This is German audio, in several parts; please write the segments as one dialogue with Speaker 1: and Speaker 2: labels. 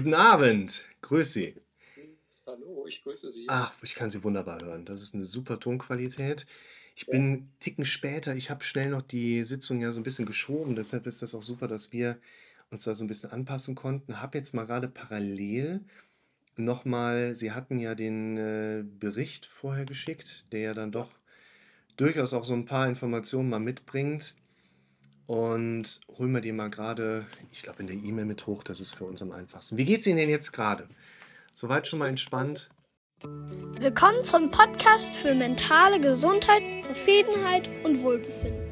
Speaker 1: Guten Abend, grüß Sie.
Speaker 2: Hallo, ich grüße Sie.
Speaker 1: Ach, ich kann Sie wunderbar hören. Das ist eine super Tonqualität. Ich
Speaker 2: Ja.
Speaker 1: bin 'n Ticken später. Ich habe schnell noch die Sitzung ja so ein bisschen geschoben, deshalb ist das auch super, dass wir uns da so ein bisschen anpassen konnten. Habe jetzt mal gerade parallel noch mal Sie hatten ja den, äh, Bericht vorher geschickt, der ja dann
Speaker 2: Ja.
Speaker 1: doch durchaus auch so ein paar Informationen mal mitbringt und hole mir die mal gerade, ich glaube, in der E-Mail mit hoch, das ist für uns am einfachsten. Wie geht's Ihnen denn jetzt gerade? Soweit schon mal entspannt?
Speaker 3: Willkommen zum Podcast für mentale Gesundheit, Zufriedenheit und Wohlbefinden.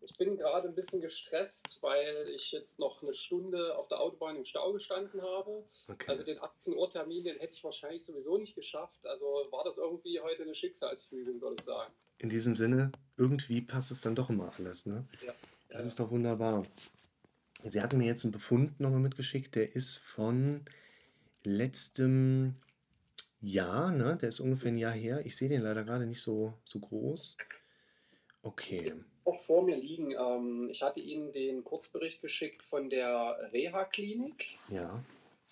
Speaker 2: Ich bin gerade ein bisschen gestresst, weil ich jetzt noch eine Stunde auf der Autobahn im Stau gestanden habe.
Speaker 1: Okay.
Speaker 2: Also den 18 Uhr Termin, den hätte ich wahrscheinlich sowieso nicht geschafft. Also war das irgendwie heute eine Schicksalsfügung, würde ich sagen.
Speaker 1: In diesem Sinne, irgendwie passt es dann doch immer alles, ne?
Speaker 2: Ja.
Speaker 1: Das ist doch wunderbar. Sie hatten mir jetzt einen Befund nochmal mitgeschickt, der ist von letztem Jahr, ne? Der ist ungefähr ein Jahr her. Ich sehe den leider gerade nicht so, so groß. Okay.
Speaker 2: Auch vor mir liegen. Ähm, ich hatte Ihnen den Kurzbericht geschickt von der Reha-Klinik.
Speaker 1: Ja.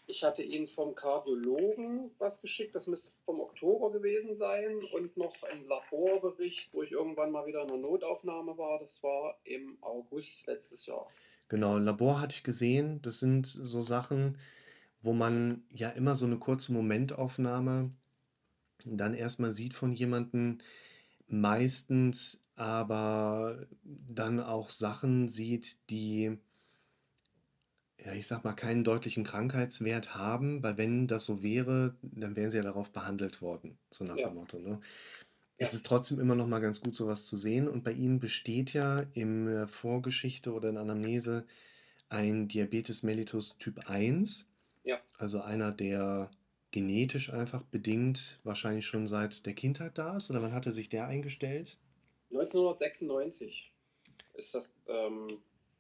Speaker 2: Ich hatte Ihnen vom Kardiologen was geschickt, das müsste vom Oktober gewesen sein. Und noch ein Laborbericht, wo ich irgendwann mal wieder in der Notaufnahme war. Das war im August letztes Jahr.
Speaker 1: Genau, Labor hatte ich gesehen. Das sind so Sachen, wo man ja immer so eine kurze Momentaufnahme dann erstmal sieht von jemandem, meistens aber dann auch Sachen sieht, die, ja, ich sag mal, keinen deutlichen Krankheitswert haben, weil wenn das so wäre, dann wären sie ja darauf behandelt worden, so nach
Speaker 2: Ja.
Speaker 1: dem Motto, ne?
Speaker 2: Ja.
Speaker 1: Es ist trotzdem immer noch mal ganz gut, sowas zu sehen. Und bei Ihnen besteht ja in der Vorgeschichte oder in Anamnese ein Diabetes mellitus Typ 1,
Speaker 2: Ja.
Speaker 1: also einer, der genetisch einfach bedingt wahrscheinlich schon seit der Kindheit da ist. Oder wann hatte sich der eingestellt?
Speaker 2: 1996 ist das, ähm,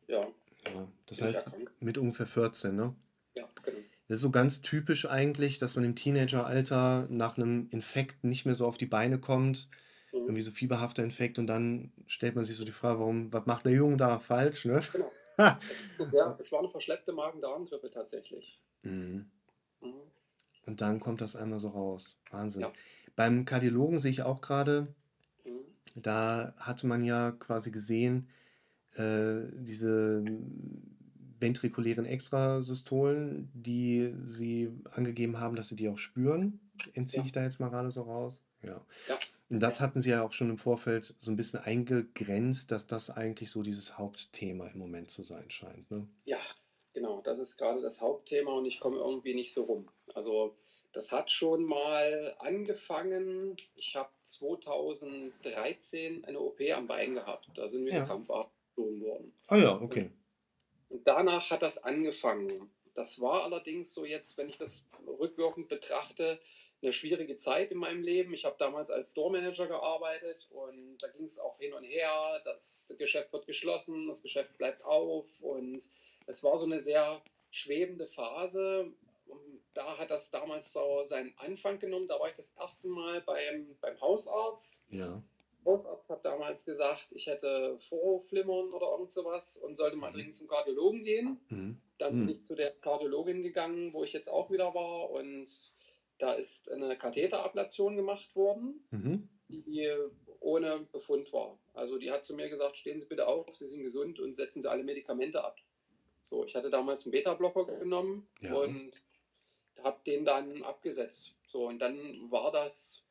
Speaker 2: ja,
Speaker 1: Ja, das
Speaker 2: bin ich
Speaker 1: heißt
Speaker 2: erkrankt.
Speaker 1: mit ungefähr 14, ne?
Speaker 2: Ja, genau.
Speaker 1: Das ist so ganz typisch eigentlich, dass man im Teenageralter nach einem Infekt nicht mehr so auf die Beine kommt,
Speaker 2: Mhm.
Speaker 1: irgendwie so fieberhafter Infekt und dann stellt man sich so die Frage, warum, was macht der Junge da falsch, ne?
Speaker 2: Genau. Es, ja, es war eine verschleppte Magen-Darm-Grippe tatsächlich.
Speaker 1: Mhm.
Speaker 2: Mhm.
Speaker 1: Und dann kommt das einmal so raus. Wahnsinn.
Speaker 2: Ja.
Speaker 1: Beim Kardiologen sehe ich auch gerade,
Speaker 2: Mhm.
Speaker 1: da hatte man ja quasi gesehen, äh, diese ventrikulären Extrasystolen, die sie angegeben haben, dass sie die auch spüren. Entziehe
Speaker 2: Ja.
Speaker 1: ich da jetzt mal gerade so raus? Ja.
Speaker 2: Ja.
Speaker 1: Und das hatten sie ja auch schon im Vorfeld so ein bisschen eingegrenzt, dass das eigentlich so dieses Hauptthema im Moment zu sein scheint. Ne?
Speaker 2: Ja, genau, das ist gerade das Hauptthema und ich komme irgendwie nicht so rum. Also das hat schon mal angefangen. Ich habe 2013 eine OP am Bein gehabt. Da sind mir
Speaker 1: Ja.
Speaker 2: die Gezogen worden.
Speaker 1: Ah ja, okay.
Speaker 2: Und danach hat das angefangen. Das war allerdings so jetzt, wenn ich das rückwirkend betrachte, eine schwierige Zeit in meinem Leben. Ich habe damals als Store-Manager gearbeitet und da ging es auch hin und her. Das Geschäft wird geschlossen, das Geschäft bleibt auf und es war so eine sehr schwebende Phase. Und da hat das damals so seinen Anfang genommen. Da war ich das erste Mal beim, beim Hausarzt.
Speaker 1: Ja.
Speaker 2: Hausarzt hat damals gesagt, ich hätte Vorhofflimmern oder irgend sowas und sollte mal
Speaker 1: Mhm.
Speaker 2: dringend zum Kardiologen gehen.
Speaker 1: Mhm.
Speaker 2: Dann
Speaker 1: Mhm.
Speaker 2: bin ich zu der Kardiologin gegangen, wo ich jetzt auch wieder war und da ist eine Katheterablation gemacht worden,
Speaker 1: Mhm.
Speaker 2: die ohne Befund war. Also die hat zu mir gesagt, stehen Sie bitte auf, Sie sind gesund und setzen Sie alle Medikamente ab. So, ich hatte damals einen Beta-Blocker genommen
Speaker 1: Ja.
Speaker 2: und habe den dann abgesetzt. So, und dann war das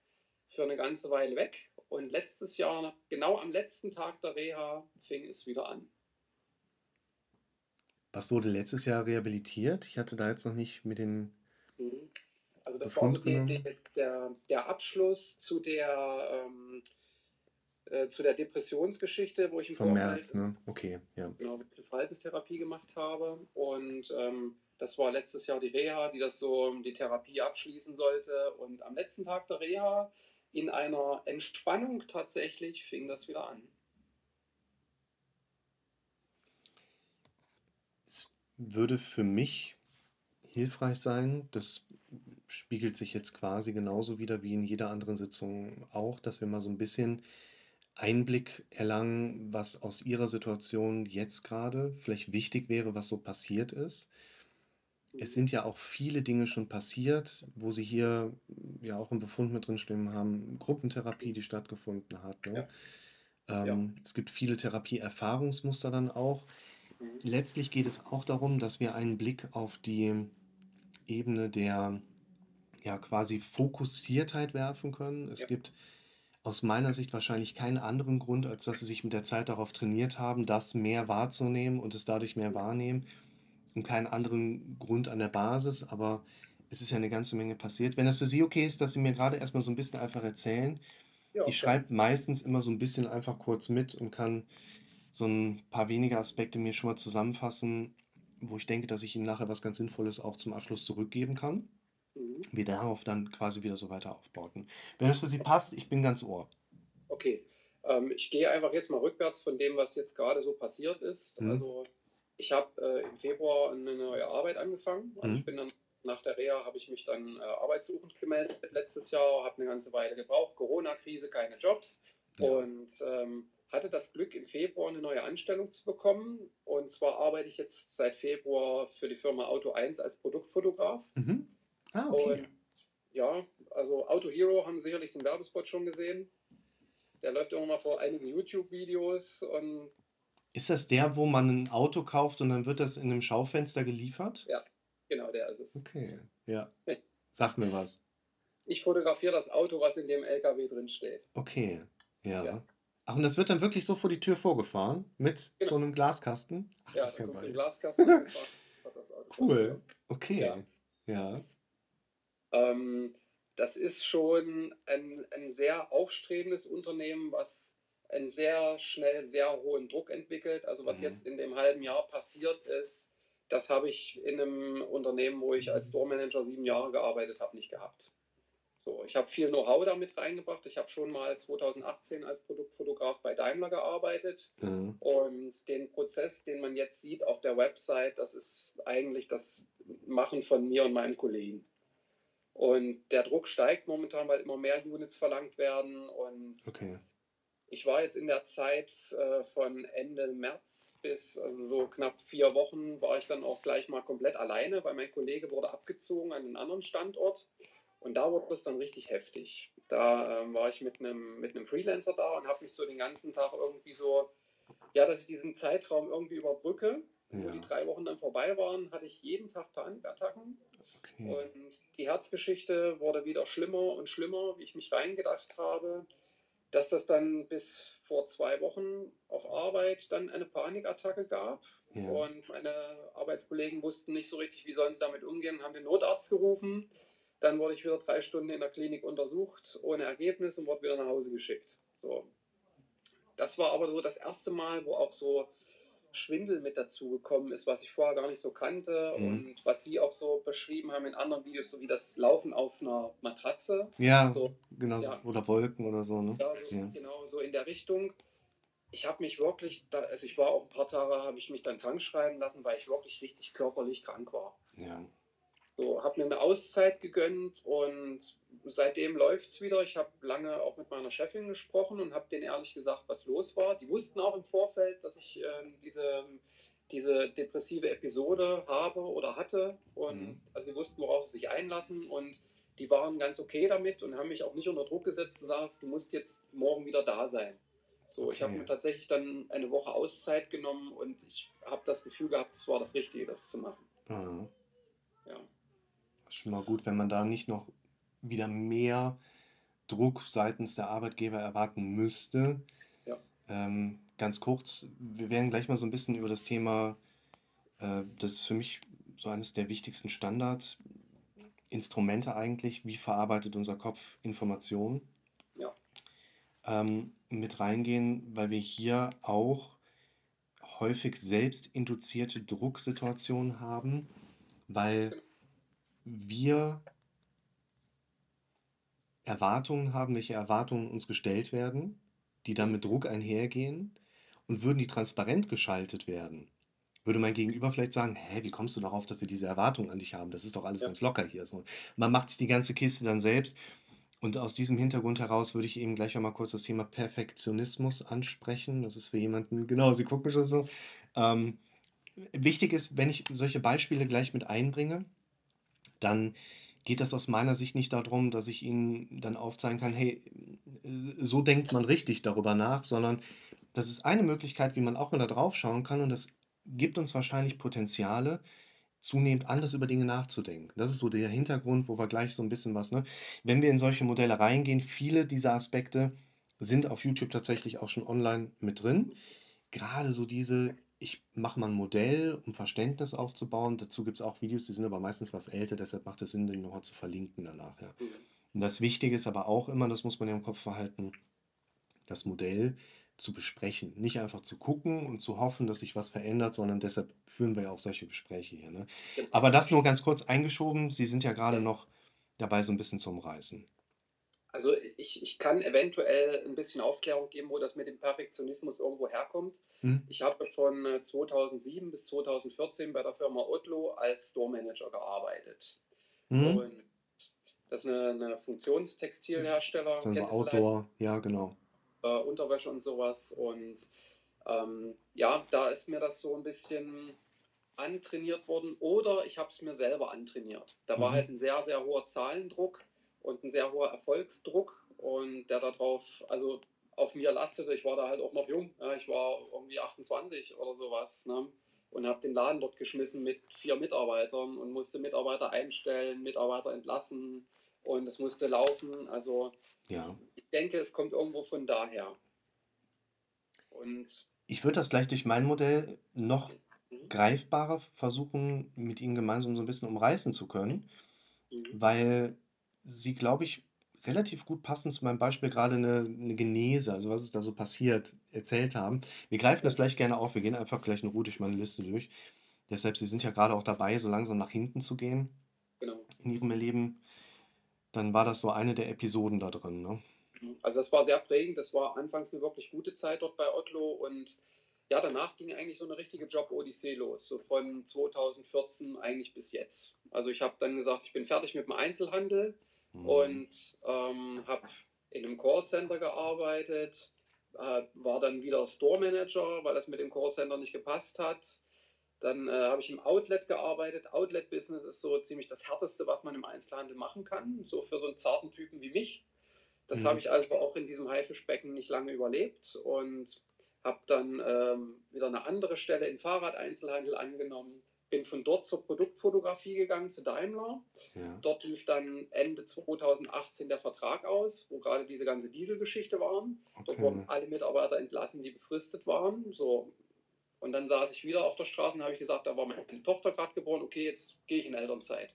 Speaker 2: für eine ganze Weile weg. Und letztes Jahr, genau am letzten Tag der Reha, fing es wieder an.
Speaker 1: Was wurde letztes Jahr rehabilitiert? Ich hatte da jetzt noch nicht mit den.
Speaker 2: Mhm. Also das war so
Speaker 1: Befund
Speaker 2: die,
Speaker 1: genommen?
Speaker 2: die, der, der Abschluss zu der, ähm, äh, zu der Depressionsgeschichte, wo ich im
Speaker 1: Vom
Speaker 2: Vorfeld
Speaker 1: März, ne? Okay, ja.
Speaker 2: genau, eine Verhaltenstherapie gemacht habe. Und ähm, das war letztes Jahr die Reha, die das so die Therapie abschließen sollte. Und am letzten Tag der Reha, in einer Entspannung tatsächlich, fing das wieder an.
Speaker 1: Es würde für mich hilfreich sein, das spiegelt sich jetzt quasi genauso wieder wie in jeder anderen Sitzung auch, dass wir mal so ein bisschen Einblick erlangen, was aus Ihrer Situation jetzt gerade vielleicht wichtig wäre, was so passiert ist. Es sind ja auch viele Dinge schon passiert, wo Sie hier ja auch 'n Befund mit drinstehen haben, Gruppentherapie, die stattgefunden hat, ne?
Speaker 2: Ja. Ja.
Speaker 1: Ähm, es gibt viele Therapieerfahrungsmuster dann auch.
Speaker 2: Mhm.
Speaker 1: Letztlich geht es auch darum, dass wir einen Blick auf die Ebene der, ja, quasi Fokussiertheit werfen können. Es
Speaker 2: Ja.
Speaker 1: gibt aus meiner Sicht wahrscheinlich keinen anderen Grund, als dass Sie sich mit der Zeit darauf trainiert haben, das mehr wahrzunehmen und es dadurch mehr wahrnehmen und keinen anderen Grund an der Basis, aber es ist ja 'ne ganze Menge passiert. Wenn das für Sie okay ist, dass Sie mir grade erst mal so 'n bisschen einfach erzählen.
Speaker 2: Ja,
Speaker 1: Ich
Speaker 2: klar.
Speaker 1: schreibe meistens immer so 'n bisschen einfach kurz mit und kann so 'n paar wenige Aspekte mir schon mal zusammenfassen, wo ich denke, dass ich Ihnen nachher was ganz Sinnvolles auch zum Abschluss zurückgeben kann.
Speaker 2: Mhm.
Speaker 1: Wir darauf dann quasi wieder so weiter aufbauten. Wenn das für Sie passt, ich bin ganz Ohr.
Speaker 2: Okay. Ähm, ich gehe einfach jetzt mal rückwärts von dem, was jetzt grade so passiert ist.
Speaker 1: Mhm.
Speaker 2: Also, ich habe, äh, im Februar 'ne neue Arbeit angefangen. Also, ich
Speaker 1: Mhm.
Speaker 2: bin dann nach der Reha habe ich mich dann, äh, arbeitssuchend gemeldet letztes Jahr, habe 'ne ganze Weile gebraucht, Corona-Krise, keine Jobs
Speaker 1: Ja.
Speaker 2: und, ähm, hatte das Glück, im Februar 'ne neue Anstellung zu bekommen. Und zwar arbeite ich jetzt seit Februar für die Firma Auto 1 als Produktfotograf.
Speaker 1: Mhm. Ah, okay.
Speaker 2: Und ja, also Auto Hero haben sicherlich den Werbespot schon gesehen. Der läuft immer mal vor einige YouTube-Videos und
Speaker 1: Ist das der, wo man 'n Auto kauft und dann wird das in 'nem Schaufenster geliefert?
Speaker 2: Ja, genau, der ist es.
Speaker 1: Okay, ja. Sagt mir was.
Speaker 2: Ich fotografiere das Auto, was in dem LKW drinsteht.
Speaker 1: Okay, ja.
Speaker 2: Ja.
Speaker 1: Ach, und das wird dann wirklich so vor die Tür vorgefahren mit
Speaker 2: Genau.
Speaker 1: so 'nem Glaskasten? Ach,
Speaker 2: Ja,
Speaker 1: das ist ja geil.
Speaker 2: Glaskasten.
Speaker 1: Cool. Okay.
Speaker 2: Ja.
Speaker 1: Ja.
Speaker 2: Ähm, das ist schon ein ein sehr aufstrebendes Unternehmen, was einen sehr schnell sehr hohen Druck entwickelt. Also, was
Speaker 1: Mhm.
Speaker 2: jetzt in dem halben Jahr passiert ist, das habe ich in 'nem Unternehmen, wo ich als Store Manager 7 Jahre gearbeitet habe, nicht gehabt. So, ich habe viel Know-how da mit reingebracht. Ich habe schon mal 2018 als Produktfotograf bei Daimler gearbeitet
Speaker 1: Mhm.
Speaker 2: und den Prozess, den man jetzt sieht auf der Website, das ist eigentlich das Machen von mir und meinem Kollegen. Und der Druck steigt momentan, weil immer mehr Units verlangt werden und
Speaker 1: Okay.
Speaker 2: Ich war jetzt in der Zeit, äh, von Ende März bis, also, so knapp 4 Wochen war ich dann auch gleich mal komplett alleine, weil mein Kollege wurde abgezogen an 'nen anderen Standort und da wurde es dann richtig heftig. Da, ähm, war ich mit 'nem mit 'nem Freelancer da und habe mich so den ganzen Tag irgendwie so ja, dass ich diesen Zeitraum irgendwie überbrücke. Wo die
Speaker 1: Ja.
Speaker 2: 3 Wochen dann vorbei waren, hatte ich jeden Tag Panikattacken
Speaker 1: Okay.
Speaker 2: und die Herzgeschichte wurde wieder schlimmer und schlimmer, wie ich mich reingedacht habe, dass das dann bis vor 2 Wochen auf Arbeit dann eine Panikattacke gab
Speaker 1: Ja.
Speaker 2: und meine Arbeitskollegen wussten nicht so richtig, wie sollen sie damit umgehen, haben den Notarzt gerufen. Dann wurde ich wieder 3 Stunden in der Klinik untersucht, ohne Ergebnis und wurde wieder nach Hause geschickt. So. Das war aber so das 1. Mal, wo auch so Schwindel mit dazugekommen ist, was ich vorher gar nicht so kannte
Speaker 1: Mhm.
Speaker 2: und was Sie auch so beschrieben haben in anderen Videos, so wie das Laufen auf 'ner Matratze.
Speaker 1: Ja,
Speaker 2: So,
Speaker 1: genau so.
Speaker 2: ja.
Speaker 1: Oder Wolken oder so, ne?
Speaker 2: Ja, so
Speaker 1: Ja.
Speaker 2: genau so in der Richtung. Ich habe mich wirklich da also, ich war auch 'n paar Tage habe ich mich dann krankschreiben lassen, weil ich wirklich richtig körperlich krank war.
Speaker 1: Ja.
Speaker 2: So, habe mir 'ne Auszeit gegönnt und seitdem läuft's wieder. Ich habe lange auch mit meiner Chefin gesprochen und habe denen ehrlich gesagt, was los war. Die wussten auch im Vorfeld, dass ich, ähm, diese diese depressive Episode habe oder hatte und
Speaker 1: Mhm.
Speaker 2: also, die wussten, worauf sie sich einlassen und die waren ganz okay damit und haben mich auch nicht unter Druck gesetzt und gesagt: „Du musst jetzt morgen wieder da sein.“ So, ich habe
Speaker 1: Okay.
Speaker 2: mir tatsächlich dann eine Woche Auszeit genommen und ich habe das Gefühl gehabt, es war das Richtige, das zu machen.
Speaker 1: Mhm. Schon mal gut, wenn man da nicht noch wieder mehr Druck seitens der Arbeitgeber erwarten müsste.
Speaker 2: Ja.
Speaker 1: Ähm, ganz kurz, wir werden gleich mal so 'n bisschen über das Thema äh, das ist für mich so eines der wichtigsten Standardinstrumente eigentlich. Wie verarbeitet unser Kopf Informationen?
Speaker 2: Ja.
Speaker 1: Ähm, mit reingehen, weil wir hier auch häufig selbstinduzierte Drucksituationen haben, weil. Wir Erwartungen haben, welche Erwartungen uns gestellt werden, die dann mit Druck einhergehen. Und würden die transparent geschaltet werden, würde mein Gegenüber vielleicht sagen: „Hä, wie kommst du darauf, dass wir diese Erwartungen an dich haben? Das ist doch alles
Speaker 2: Ja.
Speaker 1: ganz locker hier so.“ Man macht sich die ganze Kiste dann selbst Und aus diesem Hintergrund heraus würde ich eben gleich einmal kurz das Thema Perfektionismus ansprechen. Das ist für jemanden, genau, Sie gucken schon so. Ähm, wichtig ist, wenn ich solche Beispiele gleich mit einbringe, dann geht das aus meiner Sicht nicht darum, dass ich Ihnen dann aufzeigen kann, hey, so denkt man richtig darüber nach, sondern das ist eine Möglichkeit, wie man auch mal da drauf schauen kann und das gibt uns wahrscheinlich Potenziale, zunehmend anders über Dinge nachzudenken. Das ist so der Hintergrund, wo wir gleich so ein bisschen was, ne? Wenn wir in solche Modelle reingehen, viele dieser Aspekte sind auf YouTube tatsächlich auch schon online mit drin. Gerade so diese, ich mache mal ein Modell, um Verständnis aufzubauen. Dazu gibt es auch Videos, die sind aber meistens was älter, deshalb macht es Sinn, die nochmal zu verlinken danach. Ja.
Speaker 2: Mhm.
Speaker 1: Und das Wichtige ist aber auch immer, das muss man ja im Kopf verhalten, das Modell zu besprechen. Nicht einfach zu gucken und zu hoffen, dass sich was verändert, sondern deshalb führen wir ja auch solche Gespräche hier. Ne?
Speaker 2: Genau.
Speaker 1: Aber das nur ganz kurz eingeschoben. Sie sind ja gerade noch dabei, so ein bisschen zu umreißen.
Speaker 2: Also ich, ich kann eventuell ein bisschen Aufklärung geben, wo das mit dem Perfektionismus irgendwo herkommt.
Speaker 1: Hm?
Speaker 2: Ich habe von äh, 2007 bis 2014 bei der Firma Otlo als Store Manager gearbeitet.
Speaker 1: Hm?
Speaker 2: Und das ist eine, eine Funktionstextilhersteller.
Speaker 1: Das ist also? Outdoor, ja, genau.
Speaker 2: äh, Unterwäsche und sowas. Und ähm, ja, da ist mir das so ein bisschen antrainiert worden oder ich habe es mir selber antrainiert. Da war
Speaker 1: Mhm.
Speaker 2: halt ein sehr, sehr hoher Zahlendruck und ein sehr hoher Erfolgsdruck und der darauf, also auf mir lastete. Ich war da halt auch noch jung. Ich war irgendwie 28 oder sowas. Ne? Und habe den Laden dort geschmissen mit vier Mitarbeitern und musste Mitarbeiter einstellen, Mitarbeiter entlassen und es musste laufen. Also
Speaker 1: Ja.
Speaker 2: ich denke, es kommt irgendwo von daher. Und
Speaker 1: Ich würde das gleich durch mein Modell noch
Speaker 2: Mhm.
Speaker 1: greifbarer versuchen, mit Ihnen gemeinsam so ein bisschen umreißen zu können,
Speaker 2: Mhm.
Speaker 1: weil Sie, glaube ich, relativ gut passend zu meinem Beispiel gerade eine, eine Genese, also was ist da so passiert, erzählt haben. Wir greifen das gleich gerne auf. Wir gehen einfach gleich eine Route durch meine Liste durch. Deshalb, Sie sind ja gerade auch dabei, so langsam nach hinten zu gehen
Speaker 2: genau.
Speaker 1: in Ihrem Leben. Dann war das so eine der Episoden da drin. Ne?
Speaker 2: Also das war sehr prägend. Das war anfangs eine wirklich gute Zeit dort bei Otlo und ja, danach ging eigentlich so eine richtige Job-Odyssee los, so von 2014 eigentlich bis jetzt. Also ich habe dann gesagt, ich bin fertig mit dem Einzelhandel
Speaker 1: Mhm.
Speaker 2: und ähm, habe in einem Callcenter gearbeitet, äh, war dann wieder Store Manager, weil das mit dem Callcenter nicht gepasst hat. Dann äh, habe ich im Outlet gearbeitet. Outlet-Business ist so ziemlich das Härteste, was man im Einzelhandel machen kann, so für so einen zarten Typen wie mich. Das
Speaker 1: Mhm.
Speaker 2: habe ich also auch in diesem Haifischbecken nicht lange überlebt und habe dann ähm, wieder eine andere Stelle im Fahrradeinzelhandel angenommen. Bin von dort zur Produktfotografie gegangen, zu Daimler.
Speaker 1: Ja.
Speaker 2: Dort lief dann Ende 2018 der Vertrag aus, wo gerade diese ganze Dieselgeschichte waren. Dort
Speaker 1: Okay.
Speaker 2: wurden alle Mitarbeiter entlassen, die befristet waren. So. Und dann saß ich wieder auf der Straße und habe ich gesagt, da war meine Tochter gerade geboren, okay, jetzt gehe ich in Elternzeit.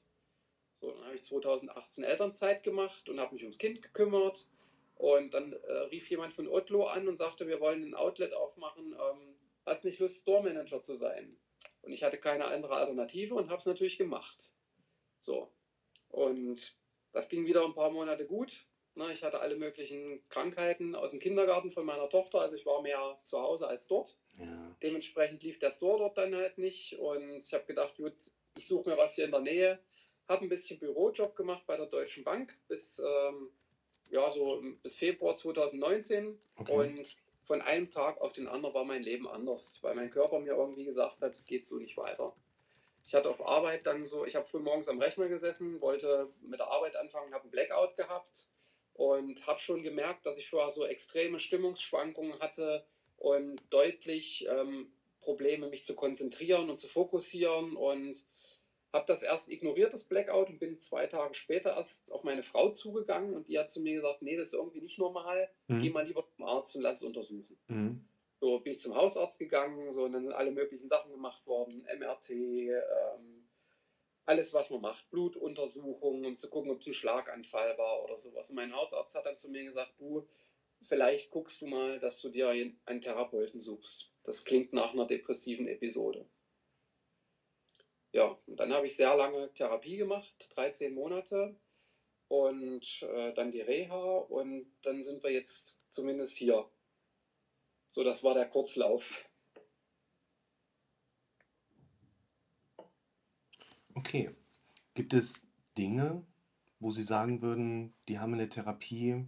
Speaker 2: So, dann habe ich 2018 Elternzeit gemacht und habe mich ums Kind gekümmert. Und dann äh, rief jemand von Otlo an und sagte, wir wollen ein Outlet aufmachen. Ähm, hast nicht Lust, Store Manager zu sein? Und ich hatte keine andere Alternative und habe es natürlich gemacht. So. Und das ging wieder ein paar Monate gut. Ne, ich hatte alle möglichen Krankheiten aus dem Kindergarten von meiner Tochter, also ich war mehr zu Hause als dort.
Speaker 1: Ja.
Speaker 2: Dementsprechend lief der Store dort dann halt nicht und ich habe gedacht, gut, ich suche mir was hier in der Nähe. Habe ein bisschen Bürojob gemacht bei der Deutschen Bank bis, ähm, ja, so bis Februar 2019
Speaker 1: Okay.
Speaker 2: und von einem Tag auf den anderen war mein Leben anders, weil mein Körper mir irgendwie gesagt hat, es geht so nicht weiter. Ich hatte auf Arbeit dann so, ich habe früh morgens am Rechner gesessen, wollte mit der Arbeit anfangen, habe einen Blackout gehabt und habe schon gemerkt, dass ich vorher so extreme Stimmungsschwankungen hatte und deutlich ähm, Probleme, mich zu konzentrieren und zu fokussieren und habe das erst ignoriert, das Blackout, und bin zwei Tage später erst auf meine Frau zugegangen und die hat zu mir gesagt, nee, das ist irgendwie nicht normal, geh
Speaker 1: Mhm.
Speaker 2: mal lieber zum Arzt und lass es untersuchen.
Speaker 1: Mhm.
Speaker 2: So bin ich zum Hausarzt gegangen, so und dann sind alle möglichen Sachen gemacht worden, MRT, ähm, alles was man macht, Blutuntersuchungen, um zu gucken, ob es ein Schlaganfall war oder sowas. Und mein Hausarzt hat dann zu mir gesagt, du, vielleicht guckst du mal, dass du dir einen Therapeuten suchst. Das klingt nach einer depressiven Episode. Ja, und dann habe ich sehr lange Therapie gemacht, 13 Monate und äh, dann die Reha und dann sind wir jetzt zumindest hier. So, das war der Kurzlauf.
Speaker 1: Okay. Gibt es Dinge, wo Sie sagen würden, die haben in der Therapie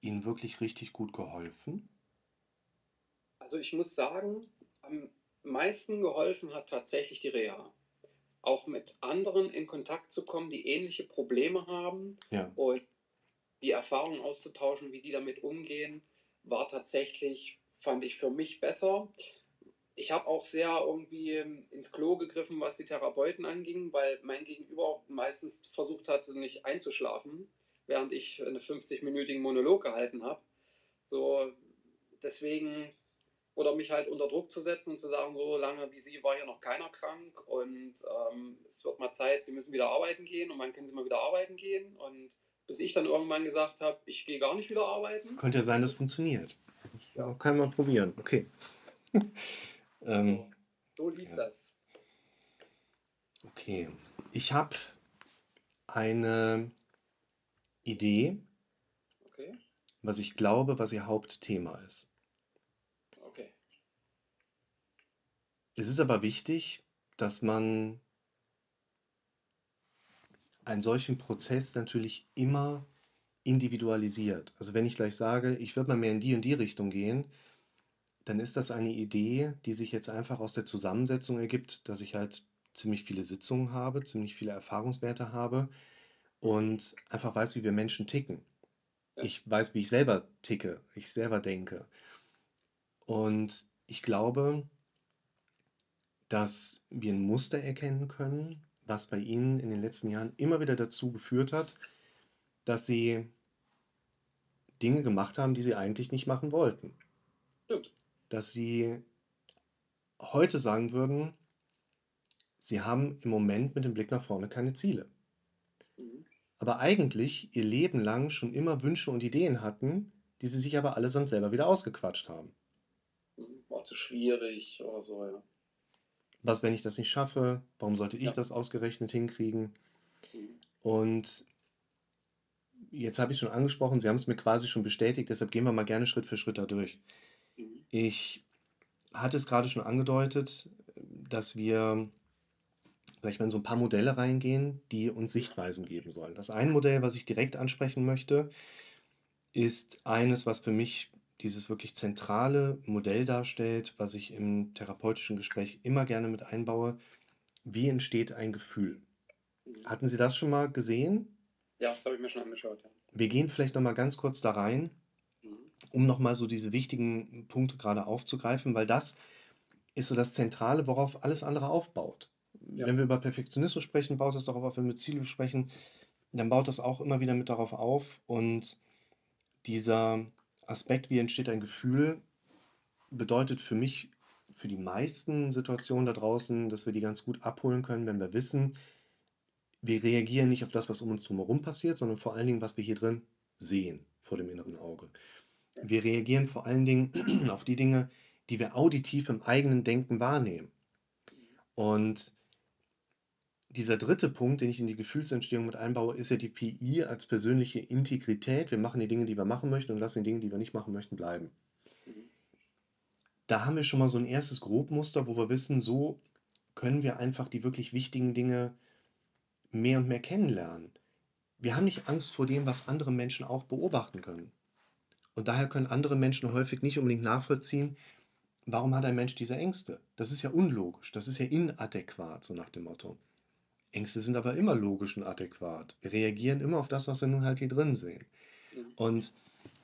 Speaker 1: Ihnen wirklich richtig gut geholfen?
Speaker 2: Also ich muss sagen, am meisten geholfen hat tatsächlich die Reha. Auch mit anderen in Kontakt zu kommen, die ähnliche Probleme haben
Speaker 1: Ja.
Speaker 2: und die Erfahrungen auszutauschen, wie die damit umgehen, war tatsächlich, fand ich für mich besser. Ich habe auch sehr irgendwie ähm, ins Klo gegriffen, was die Therapeuten anging, weil mein Gegenüber meistens versucht hat, nicht einzuschlafen, während ich einen 50-minütigen Monolog gehalten habe. So, deswegen, oder mich halt unter Druck zu setzen und zu sagen, so lange wie Sie war hier noch keiner krank und ähm, es wird mal Zeit, Sie müssen wieder arbeiten gehen und wann können Sie mal wieder arbeiten gehen und bis ich dann irgendwann gesagt habe, ich gehe gar nicht wieder arbeiten.
Speaker 1: Könnte ja sein, das funktioniert.
Speaker 2: Ja.
Speaker 1: Kann man probieren. Okay. ähm,
Speaker 2: So lief
Speaker 1: Ja.
Speaker 2: das.
Speaker 1: okay. Ich habe eine Idee,
Speaker 2: Okay,
Speaker 1: was ich glaube, was Ihr Hauptthema ist.
Speaker 2: okay.
Speaker 1: Es ist aber wichtig, dass man einen solchen Prozess natürlich immer individualisiert. Also wenn ich gleich sage, ich würde mal mehr in die und die Richtung gehen, dann ist das eine Idee, die sich jetzt einfach aus der Zusammensetzung ergibt, dass ich halt ziemlich viele Sitzungen habe, ziemlich viele Erfahrungswerte habe und einfach weiß, wie wir Menschen ticken. Ich weiß, wie ich selber ticke, ich selber denke. Und ich glaube, dass wir ein Muster erkennen können, was bei Ihnen in den letzten Jahren immer wieder dazu geführt hat, dass Sie Dinge gemacht haben, die Sie eigentlich nicht machen wollten.
Speaker 2: Stimmt.
Speaker 1: Dass Sie heute sagen würden, Sie haben im Moment mit dem Blick nach vorne keine Ziele.
Speaker 2: Mhm.
Speaker 1: Aber eigentlich Ihr Leben lang schon immer Wünsche und Ideen hatten, die Sie sich aber allesamt selber wieder ausgequatscht haben.
Speaker 2: Mhm. War zu schwierig oder so, ja.
Speaker 1: Was, wenn ich das nicht schaffe? Warum sollte ich
Speaker 2: Ja.
Speaker 1: das ausgerechnet hinkriegen?
Speaker 2: Mhm.
Speaker 1: Und jetzt habe ich schon angesprochen, Sie haben es mir quasi schon bestätigt, deshalb gehen wir mal gerne Schritt für Schritt da durch.
Speaker 2: Mhm.
Speaker 1: Ich hatte es gerade schon angedeutet, dass wir vielleicht mal in so ein paar Modelle reingehen, die uns Sichtweisen geben sollen. Das eine Modell, was ich direkt ansprechen möchte, ist eines, was für mich dieses wirklich zentrale Modell darstellt, was ich im therapeutischen Gespräch immer gerne mit einbaue. Wie entsteht ein Gefühl? Hatten Sie das schon mal gesehen?
Speaker 2: Ja, das habe ich mir schon angeschaut, ja.
Speaker 1: Wir gehen vielleicht noch mal ganz kurz da rein,
Speaker 2: Mhm.
Speaker 1: um noch mal so diese wichtigen Punkte gerade aufzugreifen, weil das ist so das Zentrale, worauf alles andere aufbaut.
Speaker 2: Ja.
Speaker 1: Wenn wir über Perfektionismus sprechen, baut das darauf auf, wenn wir Ziele sprechen, dann baut das auch immer wieder mit darauf auf. Und dieser Aspekt, wie entsteht ein Gefühl, bedeutet für mich, für die meisten Situationen da draußen, dass wir die ganz gut abholen können, wenn wir wissen, wir reagieren nicht auf das, was um uns drumherum passiert, sondern vor allen Dingen, was wir hier drin sehen vor dem inneren Auge. Wir reagieren vor allen Dingen auf die Dinge, die wir auditiv im eigenen Denken wahrnehmen. Und dieser dritte Punkt, den ich in die Gefühlsentstehung mit einbaue, ist ja die PI als persönliche Integrität. Wir machen die Dinge, die wir machen möchten und lassen die Dinge, die wir nicht machen möchten, bleiben. Da haben wir schon mal so ein erstes Grobmuster, wo wir wissen, so können wir einfach die wirklich wichtigen Dinge mehr und mehr kennenlernen. Wir haben nicht Angst vor dem, was andere Menschen auch beobachten können. Und daher können andere Menschen häufig nicht unbedingt nachvollziehen, warum hat ein Mensch diese Ängste? Das ist ja unlogisch, das ist ja inadäquat, so nach dem Motto. Ängste sind aber immer logisch und adäquat. Wir reagieren immer auf das, was wir nun halt hier drin sehen.
Speaker 2: Mhm.
Speaker 1: Und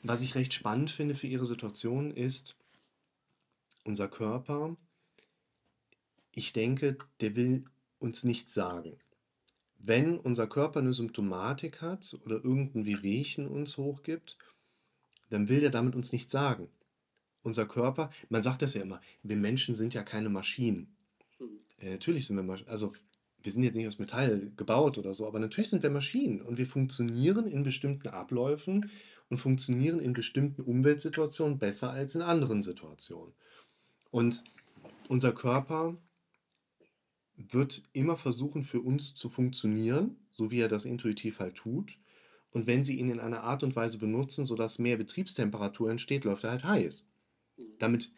Speaker 1: was ich recht spannend finde für Ihre Situation ist, unser Körper, ich denke, der will uns nichts sagen. Wenn unser Körper eine Symptomatik hat oder irgendein Wehwehchen uns hochgibt, dann will der damit uns nichts sagen. Unser Körper, man sagt das ja immer, wir Menschen sind ja keine Maschinen.
Speaker 2: Mhm.
Speaker 1: Äh, natürlich sind wir Maschinen, also wir sind jetzt nicht aus Metall gebaut oder so, aber natürlich sind wir Maschinen und wir funktionieren in bestimmten Abläufen und funktionieren in bestimmten Umweltsituationen besser als in anderen Situationen. Und unser Körper wird immer versuchen, für uns zu funktionieren, so wie er das intuitiv halt tut. Und wenn Sie ihn in einer Art und Weise benutzen, sodass mehr Betriebstemperatur entsteht, läuft er halt heiß. Damit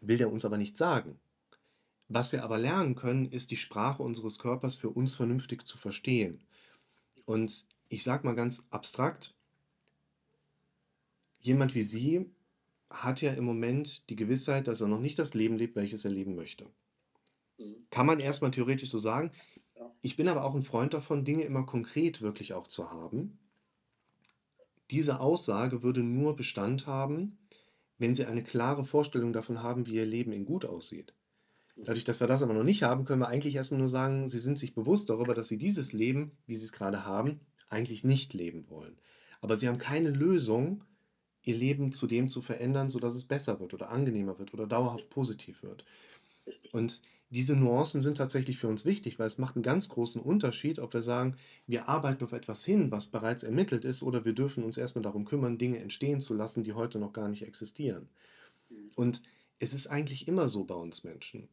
Speaker 1: will er uns aber nichts sagen. Was wir aber lernen können, ist die Sprache unseres Körpers für uns vernünftig zu verstehen. Und ich sage mal ganz abstrakt, jemand wie Sie hat ja im Moment die Gewissheit, dass er noch nicht das Leben lebt, welches er leben möchte.
Speaker 2: Mhm.
Speaker 1: Kann man erstmal theoretisch so sagen. Ich bin aber auch ein Freund davon, Dinge immer konkret wirklich auch zu haben. Diese Aussage würde nur Bestand haben, wenn Sie eine klare Vorstellung davon haben, wie Ihr Leben in gut aussieht. Dadurch, dass wir das aber noch nicht haben, können wir eigentlich erstmal nur sagen, Sie sind sich bewusst darüber, dass Sie dieses Leben, wie Sie es gerade haben, eigentlich nicht leben wollen. Aber Sie haben keine Lösung, Ihr Leben zu dem zu verändern, sodass es besser wird oder angenehmer wird oder dauerhaft positiv wird. Und diese Nuancen sind tatsächlich für uns wichtig, weil es macht einen ganz großen Unterschied, ob wir sagen, wir arbeiten auf etwas hin, was bereits ermittelt ist, oder wir dürfen uns erstmal darum kümmern, Dinge entstehen zu lassen, die heute noch gar nicht existieren. Und es ist eigentlich immer so bei uns Menschen.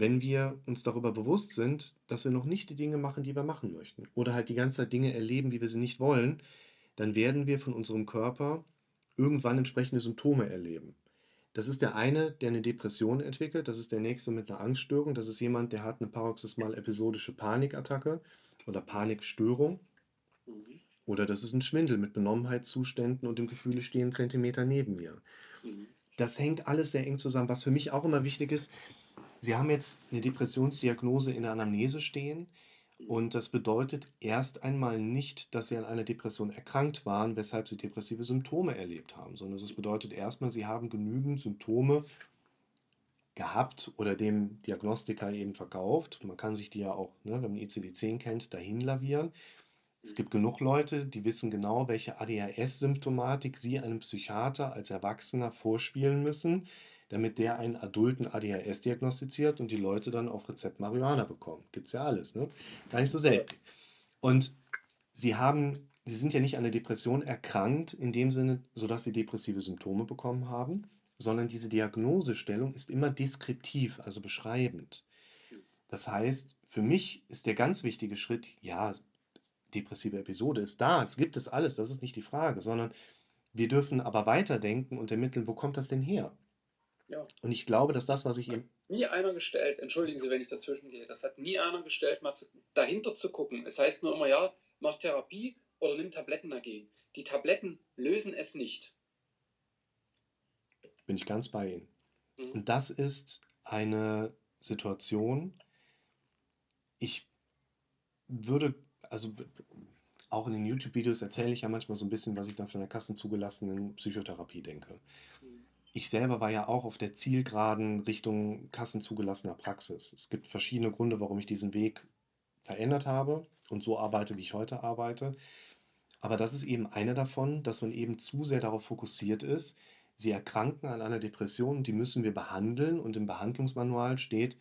Speaker 1: Wenn wir uns darüber bewusst sind, dass wir noch nicht die Dinge machen, die wir machen möchten, oder halt die ganze Zeit Dinge erleben, wie wir sie nicht wollen, dann werden wir von unserem Körper irgendwann entsprechende Symptome erleben. Das ist der eine, der eine Depression entwickelt, das ist der nächste mit einer Angststörung, das ist jemand, der hat eine paroxysmal episodische Panikattacke oder Panikstörung.
Speaker 2: Mhm.
Speaker 1: Oder das ist ein Schwindel mit Benommenheitszuständen und dem Gefühl, ich stehe einen Zentimeter neben mir.
Speaker 2: Mhm.
Speaker 1: Das hängt alles sehr eng zusammen. Was für mich auch immer wichtig ist, Sie haben jetzt eine Depressionsdiagnose in der Anamnese stehen. Und das bedeutet erst einmal nicht, dass Sie an einer Depression erkrankt waren, weshalb Sie depressive Symptome erlebt haben, sondern es bedeutet erstmal, Sie haben genügend Symptome gehabt oder dem Diagnostiker eben verkauft. Man kann sich die ja auch, ne, wenn man ICD-10 kennt, dahin lavieren. Es gibt genug Leute, die wissen genau, welche ADHS-Symptomatik sie einem Psychiater als Erwachsener vorspielen müssen, damit der einen adulten ADHS diagnostiziert und die Leute dann auf Rezept Marihuana bekommen. Gibt es ja alles, ne? Gar nicht so selten. Und sie haben, sie sind ja nicht an der Depression erkrankt, in dem Sinne, sodass sie depressive Symptome bekommen haben, sondern diese Diagnosestellung ist immer deskriptiv, also beschreibend. Das heißt, für mich ist der ganz wichtige Schritt, ja, depressive Episode ist da, es gibt es alles, das ist nicht die Frage, sondern wir dürfen aber weiterdenken und ermitteln, wo kommt das denn her?
Speaker 2: Ja.
Speaker 1: Und ich glaube, dass das, was ich eben.
Speaker 2: Nie einer gestellt, entschuldigen Sie, wenn ich dazwischen gehe, das hat nie einer gestellt, mal zu, dahinter zu gucken. Es heißt nur immer, ja, mach Therapie oder nimm Tabletten dagegen. Die Tabletten lösen es nicht.
Speaker 1: Bin ich ganz bei Ihnen.
Speaker 2: Mhm.
Speaker 1: Und das ist eine Situation, ich würde, also auch in den YouTube-Videos erzähle ich ja manchmal so ein bisschen, was ich dann von der kassenzugelassenen Psychotherapie denke. Ich selber war ja auch auf der Zielgeraden Richtung kassenzugelassener Praxis. Es gibt verschiedene Gründe, warum ich diesen Weg verändert habe und so arbeite, wie ich heute arbeite. Aber das ist eben einer davon, dass man eben zu sehr darauf fokussiert ist, sie erkranken an einer Depression die müssen wir behandeln und im Behandlungsmanual steht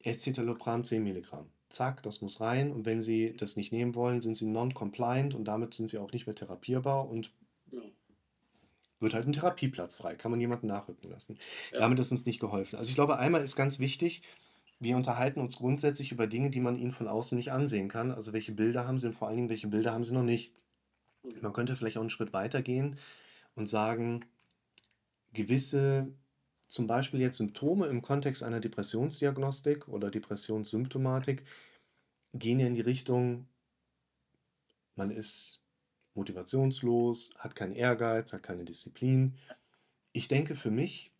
Speaker 1: Escitalopram 10 Milligramm. Zack, das muss rein und wenn Sie das nicht nehmen wollen, sind Sie non-compliant und damit sind Sie auch nicht mehr therapierbar und. Wird halt ein Therapieplatz frei, kann man jemanden nachrücken lassen.
Speaker 2: Ja.
Speaker 1: Damit ist uns nicht geholfen. Also ich glaube, einmal ist ganz wichtig, wir unterhalten uns grundsätzlich über Dinge, die man ihnen von außen nicht ansehen kann. Also welche Bilder haben sie und vor allen Dingen, welche Bilder haben sie noch nicht. Man könnte vielleicht auch einen Schritt weiter gehen und sagen, gewisse, zum Beispiel jetzt Symptome im Kontext einer Depressionsdiagnostik oder Depressionssymptomatik, gehen ja in die Richtung, man ist motivationslos, hat keinen Ehrgeiz, hat keine Disziplin. Ich denke für mich,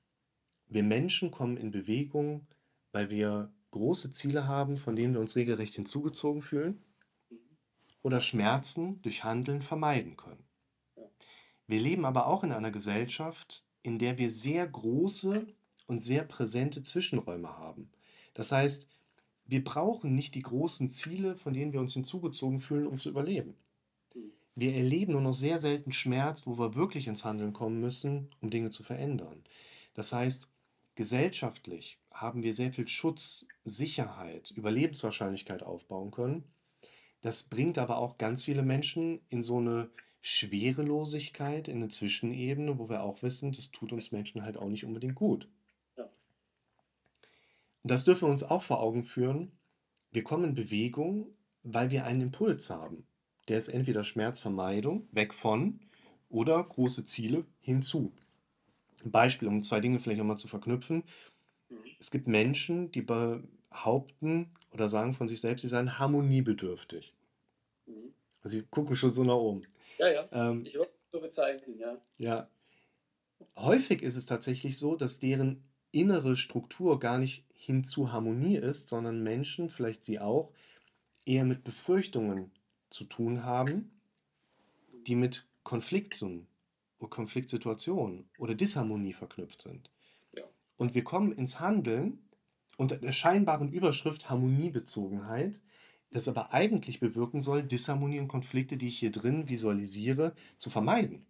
Speaker 1: wir Menschen kommen in Bewegung, weil wir große Ziele haben, von denen wir uns regelrecht hinzugezogen fühlen
Speaker 2: Mhm.
Speaker 1: oder Schmerzen durch Handeln vermeiden können. Wir leben aber auch in einer Gesellschaft, in der wir sehr große und sehr präsente Zwischenräume haben. Das heißt, wir brauchen nicht die großen Ziele, von denen wir uns hinzugezogen fühlen, um zu überleben. Wir erleben nur noch sehr selten Schmerz, wo wir wirklich ins Handeln kommen müssen, um Dinge zu verändern. Das heißt, gesellschaftlich haben wir sehr viel Schutz, Sicherheit, Überlebenswahrscheinlichkeit aufbauen können. Das bringt aber auch ganz viele Menschen in so eine Schwerelosigkeit, in eine Zwischenebene, wo wir auch wissen, das tut uns Menschen halt auch nicht unbedingt gut. Und das dürfen wir uns auch vor Augen führen. Wir kommen in Bewegung, weil wir einen Impuls haben. Der ist entweder Schmerzvermeidung, weg von, oder große Ziele hinzu. Ein Beispiel, um zwei Dinge vielleicht nochmal zu verknüpfen. Es gibt Menschen, die behaupten oder sagen von sich selbst, sie seien harmoniebedürftig.
Speaker 2: Mhm.
Speaker 1: Sie gucken schon so nach oben.
Speaker 2: Ja, ja.
Speaker 1: Ähm,
Speaker 2: Ich würde so bezeichnen, ja.
Speaker 1: ja. Häufig ist es tatsächlich so, dass deren innere Struktur gar nicht hin zu Harmonie ist, sondern Menschen, vielleicht Sie auch, eher mit Befürchtungen zu tun haben, die mit Konflikten oder Konfliktsituationen oder Disharmonie verknüpft sind.
Speaker 2: Ja.
Speaker 1: Und wir kommen ins Handeln unter der scheinbaren Überschrift Harmoniebezogenheit, das aber eigentlich bewirken soll, Disharmonie und Konflikte, die ich hier drin visualisiere, zu vermeiden.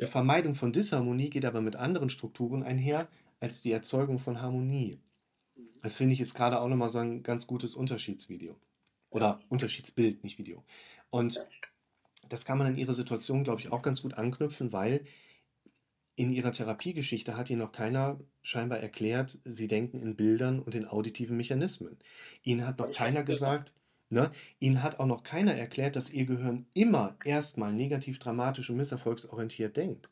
Speaker 1: Die
Speaker 2: Ja.
Speaker 1: Vermeidung von Disharmonie geht aber mit anderen Strukturen einher als die Erzeugung von Harmonie.
Speaker 2: Mhm.
Speaker 1: Das finde ich ist gerade auch nochmal so ein ganz gutes Unterschiedsvideo. Oder Unterschiedsbild, nicht Video. Und das kann man in ihrer Situation, glaube ich, auch ganz gut anknüpfen, weil in ihrer Therapiegeschichte hat ihnen noch keiner scheinbar erklärt, sie denken in Bildern und in auditiven Mechanismen. Ihnen hat noch keiner gesagt, ne, ihnen hat auch noch keiner erklärt, dass ihr Gehirn immer erstmal negativ, dramatisch und misserfolgsorientiert denkt.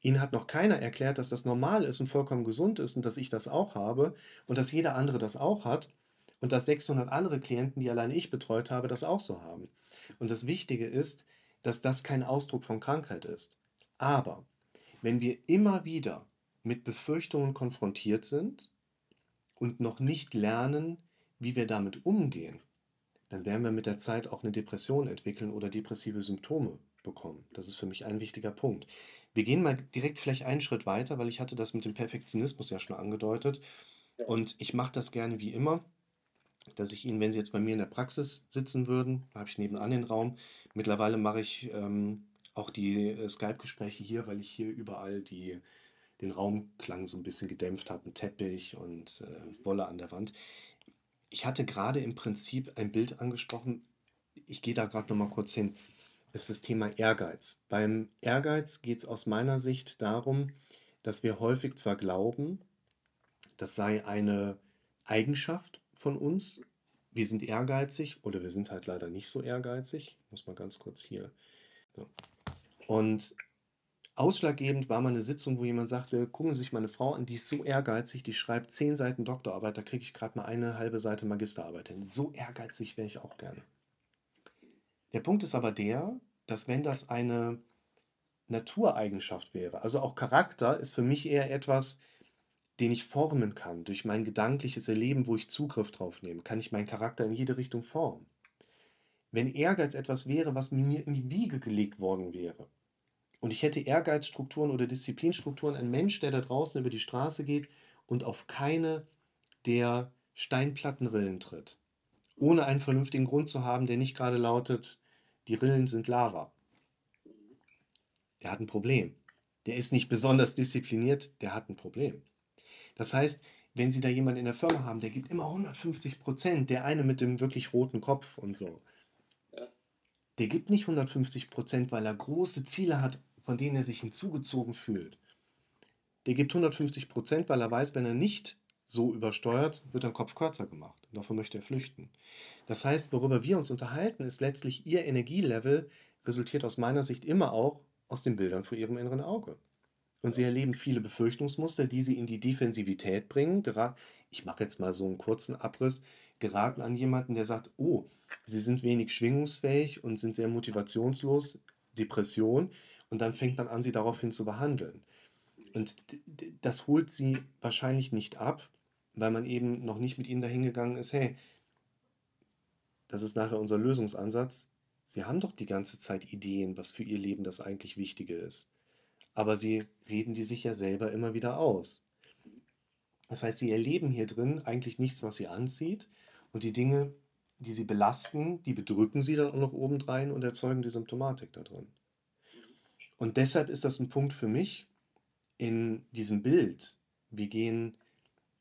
Speaker 1: Ihnen hat noch keiner erklärt, dass das normal ist und vollkommen gesund ist und dass ich das auch habe und dass jeder andere das auch hat und dass 600 andere Klienten, die allein ich betreut habe, das auch so haben. Und das Wichtige ist, dass das kein Ausdruck von Krankheit ist. Aber wenn wir immer wieder mit Befürchtungen konfrontiert sind und noch nicht lernen, wie wir damit umgehen, dann werden wir mit der Zeit auch eine Depression entwickeln oder depressive Symptome bekommen. Das ist für mich ein wichtiger Punkt. Wir gehen mal direkt vielleicht einen Schritt weiter, weil ich hatte das mit dem Perfektionismus ja schon angedeutet. Und ich mache das gerne wie immer, dass ich Ihnen, wenn Sie jetzt bei mir in der Praxis sitzen würden, habe ich nebenan den Raum. Mittlerweile mache ich ähm, auch die äh, Skype-Gespräche hier, weil ich hier überall die, den Raumklang so ein bisschen gedämpft habe, ein Teppich und äh, Wolle an der Wand. Ich hatte gerade im Prinzip ein Bild angesprochen. Ich gehe da gerade noch mal kurz hin. Das ist das Thema Ehrgeiz. Beim Ehrgeiz geht es aus meiner Sicht darum, dass wir häufig zwar glauben, das sei eine Eigenschaft von uns. Wir sind ehrgeizig oder wir sind halt leider nicht so ehrgeizig. Muss mal ganz kurz hier. So. Und ausschlaggebend war mal eine Sitzung, wo jemand sagte, gucken Sie sich meine Frau an, die ist so ehrgeizig, die schreibt zehn Seiten Doktorarbeit, da kriege ich gerade mal eine halbe Seite Magisterarbeit hin. So ehrgeizig wäre ich auch gerne. Der Punkt ist aber der, dass wenn das eine Natureigenschaft wäre, also auch Charakter ist für mich eher etwas, den ich formen kann, durch mein gedankliches Erleben, wo ich Zugriff drauf nehme, kann ich meinen Charakter in jede Richtung formen. Wenn Ehrgeiz etwas wäre, was mir in die Wiege gelegt worden wäre, und ich hätte Ehrgeizstrukturen oder Disziplinstrukturen, ein Mensch, der da draußen über die Straße geht und auf keine der Steinplattenrillen tritt, ohne einen vernünftigen Grund zu haben, der nicht gerade lautet, die Rillen sind Lava. Der hat ein Problem. Der ist nicht besonders diszipliniert, der hat ein Problem. Das heißt, wenn Sie da jemanden in der Firma haben, der gibt immer 150 Prozent, der eine mit dem wirklich roten Kopf und so, der gibt nicht 150 Prozent, weil er große Ziele hat, von denen er sich hinzugezogen fühlt. Der gibt 150 Prozent, weil er weiß, wenn er nicht so übersteuert, wird er Kopf kürzer gemacht. Und davon möchte er flüchten. Das heißt, worüber wir uns unterhalten, ist letztlich Ihr Energielevel, resultiert aus meiner Sicht immer auch aus den Bildern vor Ihrem inneren Auge. Und Sie erleben viele Befürchtungsmuster, die Sie in die Defensivität bringen. Ich mache jetzt mal so einen kurzen Abriss. Geraten an jemanden, der sagt, oh, Sie sind wenig schwingungsfähig und sind sehr motivationslos, Depression. Und dann fängt man an, Sie daraufhin zu behandeln. Und das holt Sie wahrscheinlich nicht ab, weil man eben noch nicht mit Ihnen dahingegangen ist, hey, das ist nachher unser Lösungsansatz. Sie haben doch die ganze Zeit Ideen, was für Ihr Leben das eigentlich Wichtige ist. Aber Sie reden die sich ja selber immer wieder aus. Das heißt, Sie erleben hier drin eigentlich nichts, was Sie anzieht. Und die Dinge, die Sie belasten, die bedrücken Sie dann auch noch obendrein und erzeugen die Symptomatik da drin. Und deshalb ist das ein Punkt für mich in diesem Bild. Wir gehen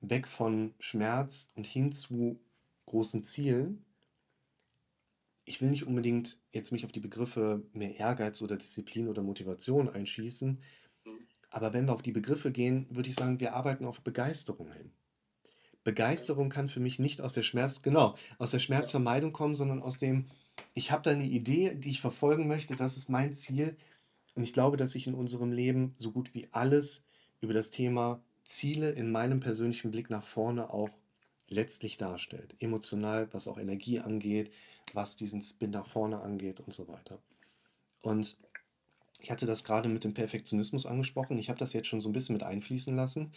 Speaker 1: weg von Schmerz und hin zu großen Zielen. Ich will nicht unbedingt jetzt mich auf die Begriffe mehr Ehrgeiz oder Disziplin oder Motivation einschießen, aber wenn wir auf die Begriffe gehen, würde ich sagen, wir arbeiten auf Begeisterung hin. Begeisterung kann für mich nicht aus der Schmerz, genau, aus der Schmerzvermeidung kommen, sondern aus dem, ich habe da eine Idee, die ich verfolgen möchte, das ist mein Ziel. Und ich glaube, dass ich in unserem Leben so gut wie alles über das Thema Ziele in meinem persönlichen Blick nach vorne auch letztlich darstellt. Emotional, was auch Energie angeht, was diesen Spin nach vorne angeht und so weiter. Und ich hatte das gerade mit dem Perfektionismus angesprochen. Ich habe das jetzt schon so ein bisschen mit einfließen lassen.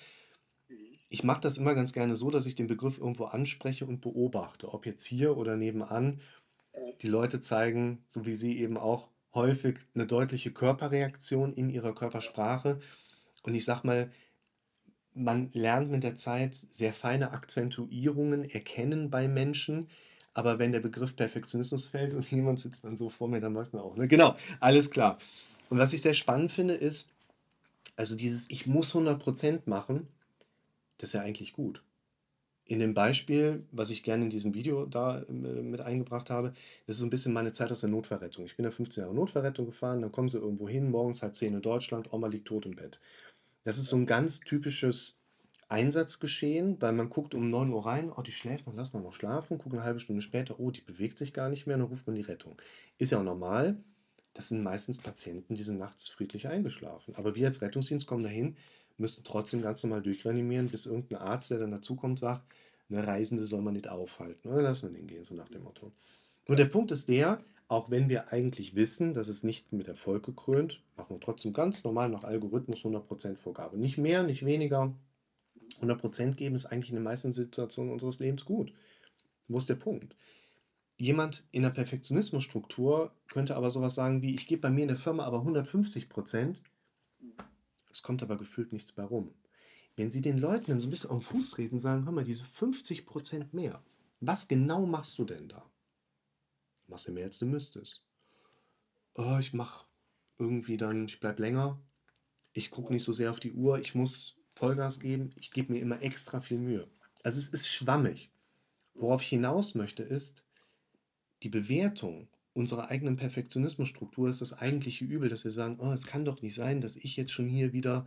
Speaker 1: Ich mache das immer ganz gerne so, dass ich den Begriff irgendwo anspreche und beobachte, ob jetzt hier oder nebenan. Die Leute zeigen, so wie Sie eben auch, häufig eine deutliche Körperreaktion in ihrer Körpersprache. Und ich sage mal, man lernt mit der Zeit sehr feine Akzentuierungen erkennen bei Menschen. Aber wenn der Begriff Perfektionismus fällt und jemand sitzt dann so vor mir, dann weiß man auch. Ne? Genau, alles klar. Und was ich sehr spannend finde, ist, also dieses Ich muss 100% machen, das ist ja eigentlich gut. In dem Beispiel, was ich gerne in diesem Video da äh, mit eingebracht habe, das ist so ein bisschen meine Zeit aus der Notverrettung. Ich bin ja 15 Jahre Notverrettung gefahren, dann kommen sie irgendwo hin, morgens halb zehn in Deutschland, Oma liegt tot im Bett. Das ist so ein ganz typisches Einsatzgeschehen, weil man guckt um 9 Uhr rein, oh, die schläft noch, lass mal noch schlafen, guckt eine halbe Stunde später, oh, die bewegt sich gar nicht mehr, dann ruft man die Rettung. Ist ja auch normal. Das sind meistens Patienten, die sind nachts friedlich eingeschlafen. Aber wir als Rettungsdienst kommen dahin, müssen trotzdem ganz normal durchreanimieren, bis irgendein Arzt, der dann dazukommt, sagt, eine Reisende soll man nicht aufhalten. Oder lassen wir den gehen, so nach dem Motto. Nur der Punkt ist der, auch wenn wir eigentlich wissen, dass es nicht mit Erfolg gekrönt, machen wir trotzdem ganz normal nach Algorithmus 100% Vorgabe. Nicht mehr, nicht weniger. 100% geben ist eigentlich in den meisten Situationen unseres Lebens gut. Wo ist der Punkt? Jemand in der Perfektionismusstruktur könnte aber sowas sagen wie, ich gebe bei mir in der Firma aber 150%, es kommt aber gefühlt nichts bei rum. Wenn Sie den Leuten dann so ein bisschen auf den Fuß treten und sagen, hör mal, diese 50% mehr, was genau machst du denn da? Machst du mehr, als du müsstest. Oh, ich mache irgendwie dann, ich bleibe länger, ich gucke nicht so sehr auf die Uhr, ich muss Vollgas geben, ich gebe mir immer extra viel Mühe. Also es ist schwammig. Worauf ich hinaus möchte, ist, die Bewertung unserer eigenen Perfektionismusstruktur ist das eigentliche Übel, dass wir sagen, oh, es kann doch nicht sein, dass ich jetzt schon hier wieder...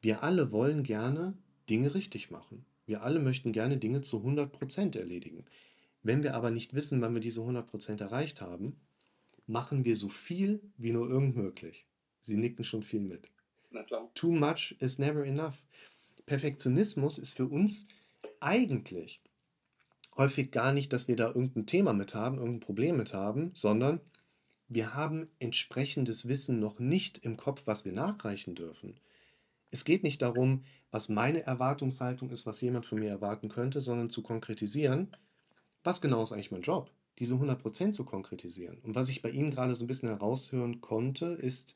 Speaker 1: Wir alle wollen gerne Dinge richtig machen. Wir alle möchten gerne Dinge zu 100% erledigen. Wenn wir aber nicht wissen, wann wir diese 100% erreicht haben, machen wir so viel wie nur irgend möglich. Sie nicken schon viel mit.
Speaker 2: Na klar.
Speaker 1: Too much is never enough. Perfektionismus ist für uns eigentlich häufig gar nicht, dass wir da irgendein Thema mit haben, irgendein Problem mit haben, sondern wir haben entsprechendes Wissen noch nicht im Kopf, was wir nachreichen dürfen. Es geht nicht darum, was meine Erwartungshaltung ist, was jemand von mir erwarten könnte, sondern zu konkretisieren, was genau ist eigentlich mein Job? Diese 100% zu konkretisieren. Und was ich bei Ihnen gerade so ein bisschen heraushören konnte, ist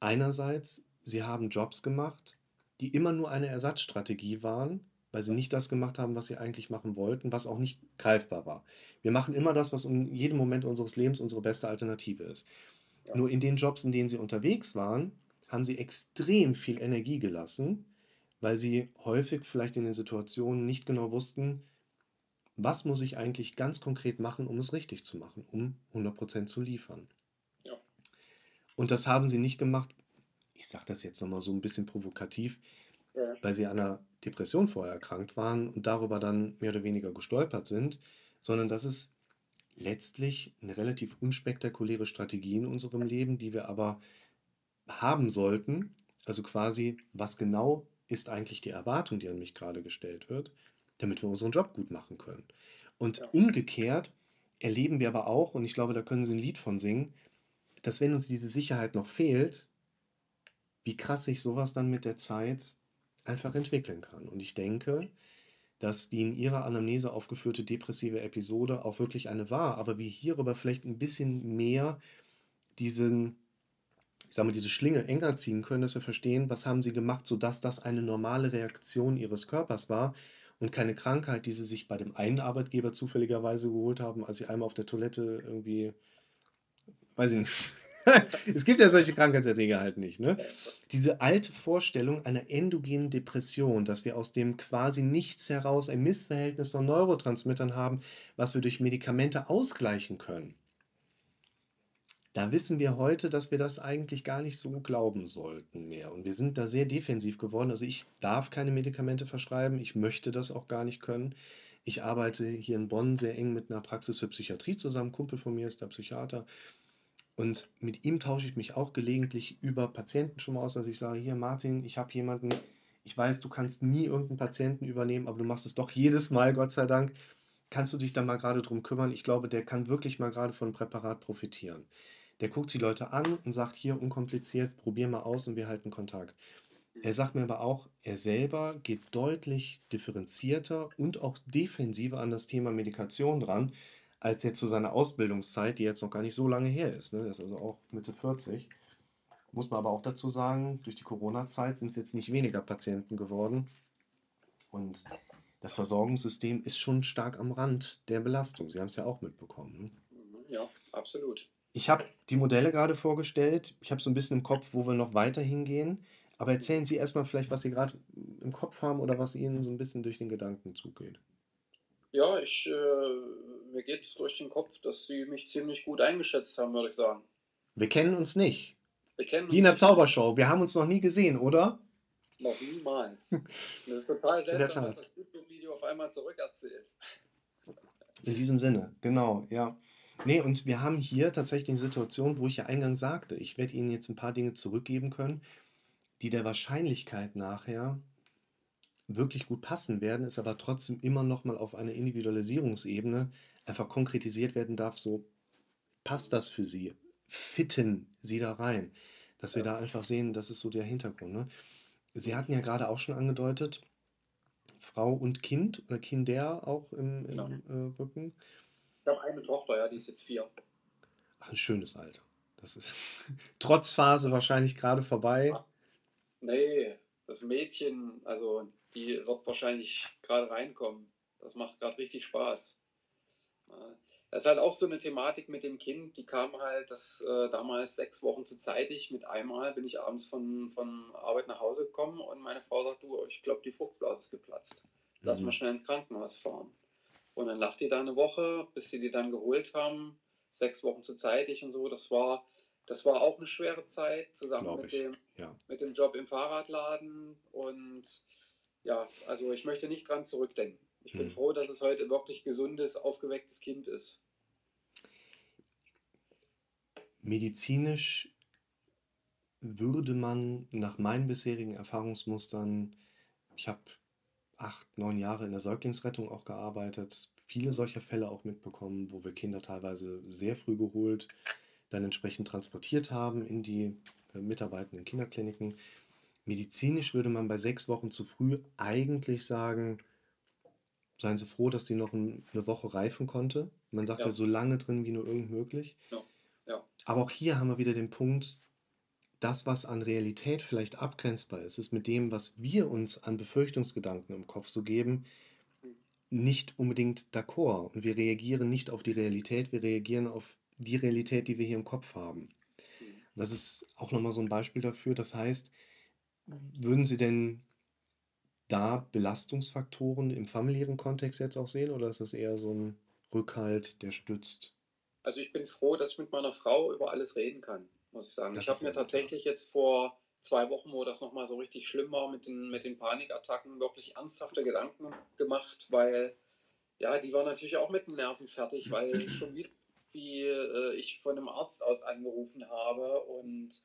Speaker 1: einerseits, Sie haben Jobs gemacht, die immer nur eine Ersatzstrategie waren, weil sie nicht das gemacht haben, was sie eigentlich machen wollten, was auch nicht greifbar war. Wir machen immer das, was in jedem Moment unseres Lebens unsere beste Alternative ist.
Speaker 2: Ja.
Speaker 1: Nur in den Jobs, in denen sie unterwegs waren, haben sie extrem viel Energie gelassen, weil sie häufig vielleicht in den Situationen nicht genau wussten, was muss ich eigentlich ganz konkret machen, um es richtig zu machen, um 100% zu liefern. Und das haben sie nicht gemacht, ich sage das jetzt nochmal so ein bisschen provokativ,
Speaker 2: Ja.
Speaker 1: weil sie an einer Depression vorher erkrankt waren und darüber dann mehr oder weniger gestolpert sind, sondern das ist letztlich eine relativ unspektakuläre Strategie in unserem Leben, die wir aber haben sollten. Also quasi, was genau ist eigentlich die Erwartung, die an mich gerade gestellt wird, damit wir unseren Job gut machen können. Und umgekehrt erleben wir aber auch, und ich glaube, da können Sie ein Lied von singen, dass wenn uns diese Sicherheit noch fehlt, wie krass sich sowas dann mit der Zeit einfach entwickeln kann. Und ich denke, dass die in ihrer Anamnese aufgeführte depressive Episode auch wirklich eine war, aber wir hierüber vielleicht ein bisschen mehr diesen, ich sag mal, diese Schlinge enger ziehen können, dass wir verstehen, was haben sie gemacht, sodass das eine normale Reaktion ihres Körpers war und keine Krankheit, die sie sich bei dem einen Arbeitgeber zufälligerweise geholt haben, als sie einmal auf der Toilette irgendwie, weiß ich nicht. es gibt ja solche Krankheitserreger halt nicht, ne? Diese alte Vorstellung einer endogenen Depression, dass wir aus dem quasi nichts heraus ein Missverhältnis von Neurotransmittern haben, was wir durch Medikamente ausgleichen können. Da wissen wir heute, dass wir das eigentlich gar nicht so glauben sollten mehr. Und wir sind da sehr defensiv geworden. Also ich darf keine Medikamente verschreiben. Ich möchte das auch gar nicht können. Ich arbeite hier in Bonn sehr eng mit einer Praxis für Psychiatrie zusammen. Kumpel von mir ist der Psychiater. Und mit ihm tausche ich mich auch gelegentlich über Patienten schon mal aus, dass ich sage, hier Martin, ich habe jemanden, ich weiß, du kannst nie irgendeinen Patienten übernehmen, aber du machst es doch jedes Mal, Gott sei Dank. Kannst du dich da mal gerade drum kümmern? Ich glaube, der kann wirklich mal gerade von 'nem Präparat profitieren. Der guckt die Leute an und sagt: „Hier, unkompliziert, probier mal aus und wir halten Kontakt.“ Er sagt mir aber auch, er selber geht deutlich differenzierter und auch defensiver an das Thema Medikation dran, als jetzt zu seiner Ausbildungszeit, die jetzt noch gar nicht so lange her ist, ne? Der ist also auch Mitte 40. Muss man aber auch dazu sagen, durch die Corona-Zeit sind es jetzt nicht weniger Patienten geworden. Und das Versorgungssystem ist schon stark am Rand der Belastung. Sie haben es ja auch mitbekommen, ne?
Speaker 2: Ja, absolut.
Speaker 1: Ich habe die Modelle gerade vorgestellt. Ich habe so ein bisschen im Kopf, wo wir noch weiter hingehen. Aber erzählen Sie erst mal vielleicht, was Sie gerade im Kopf haben oder was Ihnen so ein bisschen durch den Gedankenzug geht.
Speaker 2: Ja, ich, äh, mir geht durch den Kopf, dass sie mich ziemlich gut eingeschätzt haben, würde ich sagen.
Speaker 1: Wir kennen uns nicht.
Speaker 2: Wir kennen
Speaker 1: Wie
Speaker 2: uns
Speaker 1: in der
Speaker 2: nicht
Speaker 1: Zaubershow. Wir haben uns noch nie gesehen, oder?
Speaker 2: noch niemals. Das ist total seltsam,
Speaker 1: Tat.
Speaker 2: das YouTube-Video auf einmal zurückerzählt.
Speaker 1: In diesem Sinne, genau, ja. Ne, und wir haben hier tatsächlich eine Situation, wo ich ja eingangs sagte, ich werde Ihnen jetzt ein paar Dinge zurückgeben können, die der Wahrscheinlichkeit nachher wirklich gut passen werden, es aber trotzdem immer noch mal auf einer Individualisierungsebene einfach konkretisiert werden darf, so: Passt das für Sie? Fitten Sie da rein? Dass wir
Speaker 2: Ja.
Speaker 1: da einfach sehen, das ist so der Hintergrund, ne? Sie hatten ja gerade auch schon angedeutet, Frau und Kind oder Kinder auch im
Speaker 2: Genau.
Speaker 1: im, äh, Rücken.
Speaker 2: Ich habe eine Tochter, ja, die ist jetzt vier.
Speaker 1: Ach, 'n schönes Alter. Das ist Trotzphase wahrscheinlich gerade vorbei.
Speaker 2: Ah, nee, das Mädchen, also die wird wahrscheinlich gerade reinkommen. Das macht gerade richtig Spaß. Das ist halt auch so eine Thematik mit dem Kind, die kam halt das äh, damals sechs Wochen zu zeitig. Mit einmal bin ich abends von, von Arbeit nach Hause gekommen und meine Frau sagt, du, ich glaube, die Fruchtblase ist geplatzt. Lass mal
Speaker 1: Mhm.
Speaker 2: schnell ins Krankenhaus fahren. Und dann lag die da eine Woche, bis sie die dann geholt haben. Sechs Wochen zu zeitig und so. Das war, das war auch eine schwere Zeit, zusammen mit
Speaker 1: ich,
Speaker 2: dem,
Speaker 1: ja.
Speaker 2: mit dem Job im Fahrradladen. Und ja, also ich möchte nicht dran zurückdenken. Ich bin
Speaker 1: Mhm.
Speaker 2: froh, dass es heute wirklich gesundes, aufgewecktes Kind ist.
Speaker 1: Medizinisch würde man nach meinen bisherigen Erfahrungsmustern ich habe 8, 9 Jahre in der Säuglingsrettung auch gearbeitet, viele solcher Fälle auch mitbekommen, wo wir Kinder teilweise sehr früh geholt, dann entsprechend transportiert haben in die, äh, mitarbeitenden Kinderkliniken. Medizinisch würde man bei 6 Wochen zu früh eigentlich sagen: „Seien Sie froh, dass die noch 'n 'ne Woche reifen konnte.“ Man sagt ja
Speaker 2: Ja.
Speaker 1: so lange drin wie nur irgend möglich.
Speaker 2: Ja, ja.
Speaker 1: Aber auch hier haben wir wieder den Punkt, das, was an Realität vielleicht abgrenzbar ist, ist mit dem, was wir uns an Befürchtungsgedanken im Kopf so geben, nicht unbedingt d'accord. Und wir reagieren nicht auf die Realität, wir reagieren auf die Realität, die wir hier im Kopf haben.
Speaker 2: Mhm.
Speaker 1: Das ist auch noch mal so 'n Beispiel dafür. Das heißt, würden Sie denn da Belastungsfaktoren im familiären Kontext jetzt auch sehen oder ist das eher so 'n Rückhalt, der stützt?
Speaker 2: Also ich bin froh, dass ich mit meiner Frau über alles reden kann, muss ich sagen.
Speaker 1: Das
Speaker 2: Ich habe mir tatsächlich jetzt vor 2 Wochen, wo das noch mal so richtig schlimm war mit den mit den Panikattacken, wirklich ernsthafte Gedanken gemacht, weil ja, die war natürlich auch mit den Nerven fertig, weil schon wieder wie, äh, ich von 'nem Arzt aus angerufen habe und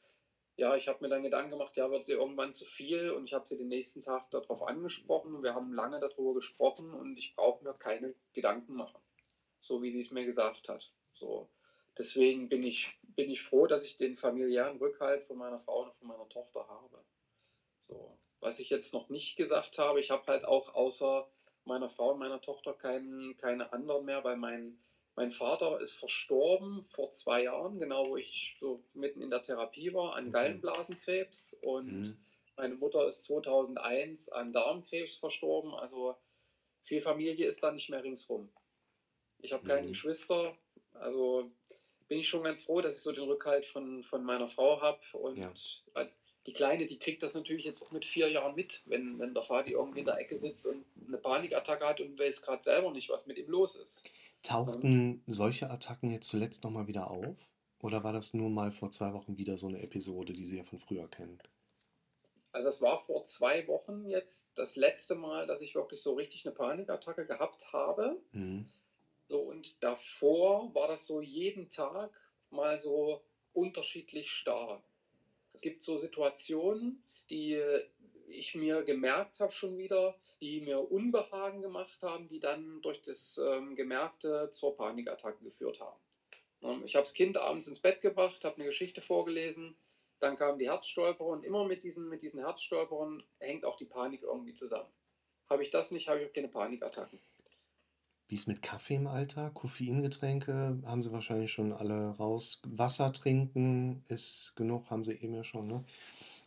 Speaker 2: ja, ich habe mir dann Gedanken gemacht, ja, wird sie irgendwann zu viel und ich habe sie den nächsten Tag da drauf angesprochen wir haben lange da drüber gesprochen und ich brauche mir keine Gedanken machen, so wie sie's mir gesagt hat. So. Deswegen bin ich bin ich froh, dass ich den familiären Rückhalt von meiner Frau und von meiner Tochter habe. So. Was ich jetzt noch nicht gesagt habe, ich habe halt auch außer meiner Frau und meiner Tochter keinen keine anderen mehr, weil mein mein Vater ist verstorben vor 2 Jahren, genau wo ich so mitten in der Therapie war, an. Gallenblasenkrebs und
Speaker 1: Mhm.
Speaker 2: meine Mutter ist 2001 an Darmkrebs verstorben. Also viel Familie ist da nicht mehr ringsrum. Ich habe keine
Speaker 1: Mhm.
Speaker 2: Geschwister, also bin ich schon ganz froh, dass ich so den Rückhalt von von meiner Frau habe und
Speaker 1: Ja.
Speaker 2: die Kleine, die kriegt das natürlich jetzt auch mit 4 Jahren mit, wenn wenn der Vati irgendwie in der Ecke sitzt und 'ne Panikattacke hat und weiß grad selber nicht, was mit ihm los ist.
Speaker 1: Tauchten solche Attacken jetzt zuletzt noch mal wieder auf? Oder war das nur mal vor 2 Wochen wieder so 'ne Episode, die Sie ja von früher kennen?
Speaker 2: Also, es war vor 2 Wochen jetzt das letzte Mal, dass ich wirklich so richtig 'ne Panikattacke gehabt habe.
Speaker 1: Mhm.
Speaker 2: So, und davor war das so jeden Tag mal so unterschiedlich stark. Es gibt so Situationen, die ich mir gemerkt habe schon wieder, die mir Unbehagen gemacht haben, die dann durch das ähm, Gemerkte zur Panikattacke geführt haben. Ähm, ich habe das Kind abends ins Bett gebracht, habe eine Geschichte vorgelesen, dann kamen die Herzstolperer und immer mit diesen, mit diesen Herzstolperern hängt auch die Panik irgendwie zusammen. Habe ich das nicht, habe ich auch keine Panikattacken.
Speaker 1: Wie ist mit Kaffee im Alltag? Koffeingetränke haben Sie wahrscheinlich schon alle raus. Wasser trinken ist genug, haben Sie eben ja schon. Ne?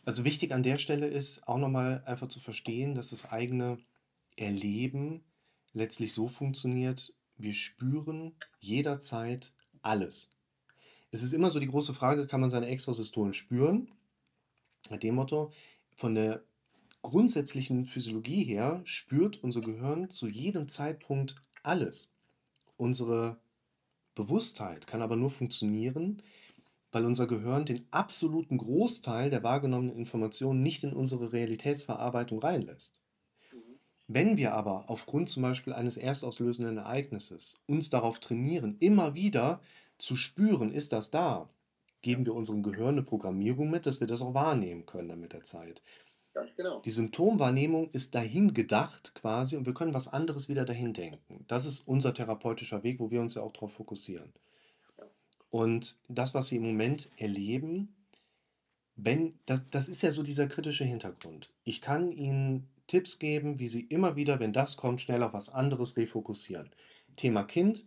Speaker 1: Also wichtig an der Stelle ist auch nochmal einfach zu verstehen, dass das eigene Erleben letztlich so funktioniert, wir spüren jederzeit alles. Es ist immer so die große Frage, kann man seine Extrasystolen spüren? Nach dem Motto, von der grundsätzlichen Physiologie her spürt unser Gehirn zu jedem Zeitpunkt alles. Unsere Bewusstheit kann aber nur funktionieren, weil unser Gehirn den absoluten Großteil der wahrgenommenen Informationen nicht in unsere Realitätsverarbeitung reinlässt. Wenn wir aber aufgrund zum Beispiel eines erstauslösenden Ereignisses uns darauf trainieren, immer wieder zu spüren, ist das da, geben wir unserem Gehirn eine Programmierung mit, dass wir das auch wahrnehmen können dann mit der Zeit.
Speaker 2: Ganz genau.
Speaker 1: Die Symptomwahrnehmung ist dahin gedacht quasi und wir können was anderes wieder dahin denken. Das ist unser therapeutischer Weg, wo wir uns ja auch darauf fokussieren. Und das, was Sie im Moment erleben, wenn, das, das ist ja so dieser kritische Hintergrund. Ich kann Ihnen Tipps geben, wie Sie immer wieder, wenn das kommt, schnell auf was anderes refokussieren. Thema Kind.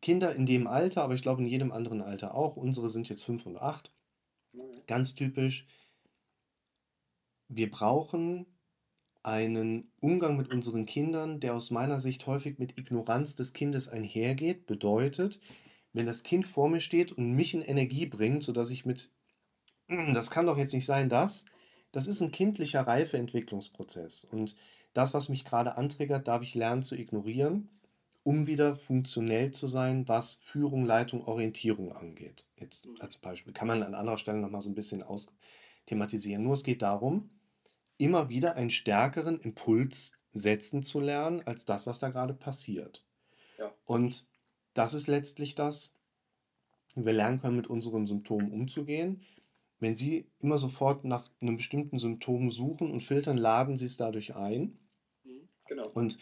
Speaker 1: Kinder in dem Alter, aber ich glaube in jedem anderen Alter auch. Unsere sind jetzt fünf und acht. Ganz typisch wir brauchen einen Umgang mit unseren Kindern, der aus meiner Sicht häufig mit Ignoranz des Kindes einhergeht. Bedeutet, wenn das Kind vor mir steht und mich in Energie bringt, sodass ich mit, hm, das kann doch jetzt nicht sein, das, das ist ein kindlicher Reifeentwicklungsprozess. Und das, was mich gerade antriggert, darf ich lernen zu ignorieren, um wieder funktionell zu sein, was Führung, Leitung, Orientierung angeht. Jetzt als Beispiel kann man an anderer Stelle nochmal so ein bisschen austhematisieren. Nur es geht darum, immer wieder einen stärkeren Impuls setzen zu lernen, als das, was da gerade passiert.
Speaker 2: Ja.
Speaker 1: Und das ist letztlich das, wir lernen können, mit unseren Symptomen umzugehen. Wenn Sie immer sofort nach einem bestimmten Symptom suchen und filtern, laden Sie es dadurch ein.
Speaker 2: Mhm, Genau.
Speaker 1: Und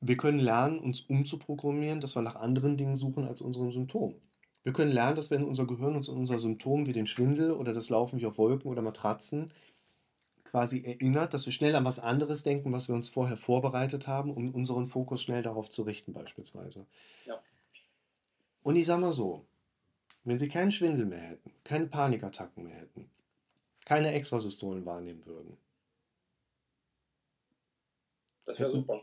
Speaker 1: wir können lernen, uns umzuprogrammieren, dass wir nach anderen Dingen suchen als unseren Symptomen. Wir können lernen, dass wenn unser Gehirn uns an unser Symptom wie den Schwindel oder das Laufen wie auf Wolken oder Matratzen quasi erinnert, dass wir schnell an was anderes denken, was wir uns vorher vorbereitet haben, um unseren Fokus schnell darauf zu richten beispielsweise.
Speaker 2: Ja.
Speaker 1: Und ich sage mal so, wenn Sie keinen Schwindel mehr hätten, keine Panikattacken mehr hätten, keine Extrasystolen wahrnehmen würden,
Speaker 2: Das wäre super.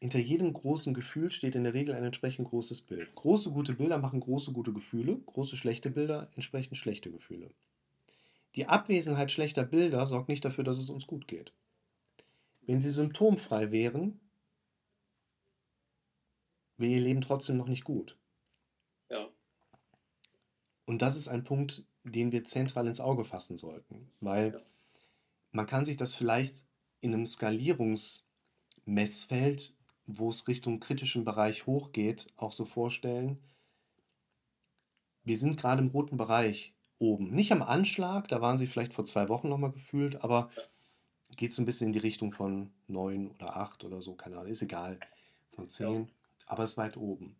Speaker 1: hinter jedem großen Gefühl steht in der Regel ein entsprechend großes Bild. Große gute Bilder machen große gute Gefühle, große schlechte Bilder entsprechend schlechte Gefühle. Die Abwesenheit schlechter Bilder sorgt nicht dafür, dass es uns gut geht. Wenn sie symptomfrei wären, ihr Leben trotzdem noch nicht gut.
Speaker 2: Ja.
Speaker 1: Und das ist ein Punkt, den wir zentral ins Auge fassen sollten, weil
Speaker 2: Ja.
Speaker 1: man kann sich das vielleicht in einem Skalierungsmessfeld, wo es Richtung kritischen Bereich hochgeht, auch so vorstellen. Wir sind gerade im roten Bereich oben. Nicht am Anschlag, da waren sie vielleicht vor zwei Wochen nochmal gefühlt, aber geht so ein bisschen in die Richtung von neun oder acht oder so, keine Ahnung, ist egal, von zehn, aber ist weit oben.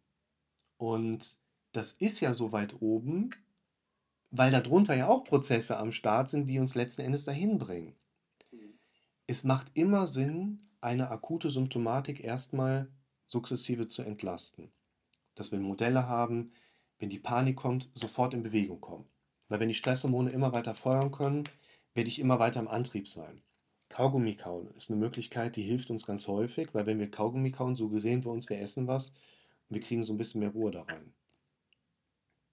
Speaker 1: Und das ist ja so weit oben, weil darunter ja auch Prozesse am Start sind, die uns letzten Endes dahin bringen.
Speaker 2: Mhm.
Speaker 1: Es macht immer Sinn, eine akute Symptomatik erstmal sukzessive zu entlasten. Dass wir Modelle haben, wenn die Panik kommt, sofort in Bewegung kommen. Weil wenn die Stresshormone immer weiter feuern können, werde ich immer weiter im Antrieb sein. Kaugummi kauen ist eine Möglichkeit, die hilft uns ganz häufig, weil wenn wir Kaugummi kauen, suggerieren wir uns, wir essen was und wir kriegen so ein bisschen mehr Ruhe da rein.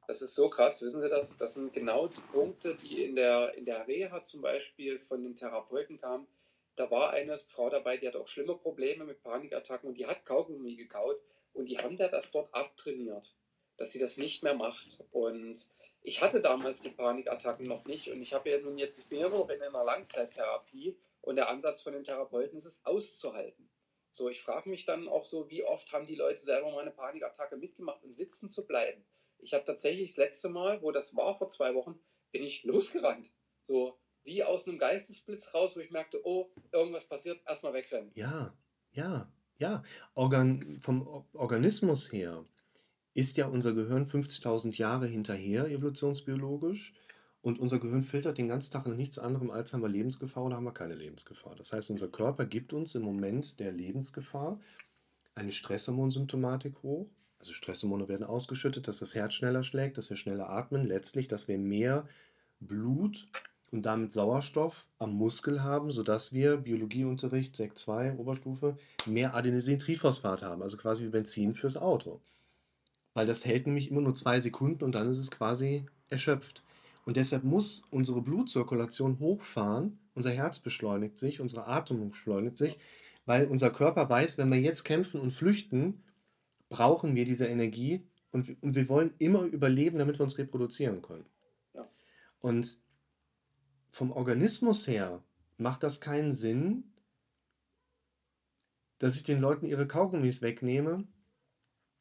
Speaker 2: Das ist so krass, wissen Sie das? Das sind genau die Punkte, die in der, in der Reha zum Beispiel von den Therapeuten kamen. Da war eine Frau dabei, die hat auch schlimme Probleme mit Panikattacken und die hat Kaugummi gekaut und die haben der das dort abtrainiert, dass sie das nicht mehr macht. Und ich hatte damals die Panikattacken noch nicht und ich habe ja nun jetzt, ich bin ja noch in einer Langzeittherapie und der Ansatz von den Therapeuten ist es auszuhalten. So, ich frage mich dann auch so, wie oft haben die Leute selber mal eine Panikattacke mitgemacht und sitzen zu bleiben. Ich habe tatsächlich das letzte Mal, wo das war vor zwei Wochen, bin ich losgerannt. So wie aus einem Geistesblitz raus, wo ich merkte, oh, irgendwas passiert, erstmal wegrennen.
Speaker 1: Ja, ja, ja. Organ, vom Organismus her ist ja unser Gehirn 50.000 Jahre hinterher, evolutionsbiologisch. Und unser Gehirn filtert den ganzen Tag nach nichts anderem, als haben wir Lebensgefahr oder haben wir keine Lebensgefahr. Das heißt, unser Körper gibt uns im Moment der Lebensgefahr eine Stresshormonsymptomatik hoch. Also Stresshormone werden ausgeschüttet, dass das Herz schneller schlägt, dass wir schneller atmen, letztlich, dass wir mehr Blut und damit Sauerstoff am Muskel haben, sodass wir Biologieunterricht, Sek 2, Oberstufe, mehr Adenosintriphosphat haben, also quasi wie Benzin fürs Auto. Weil das hält nämlich immer nur zwei Sekunden und dann ist es quasi erschöpft. Und deshalb muss unsere Blutzirkulation hochfahren, unser Herz beschleunigt sich, unsere Atmung beschleunigt sich, weil unser Körper weiß, wenn wir jetzt kämpfen und flüchten, brauchen wir diese Energie und, und wir wollen immer überleben, damit wir uns reproduzieren können.
Speaker 2: Ja.
Speaker 1: Und vom Organismus her macht das keinen Sinn, dass ich den Leuten ihre Kaugummis wegnehme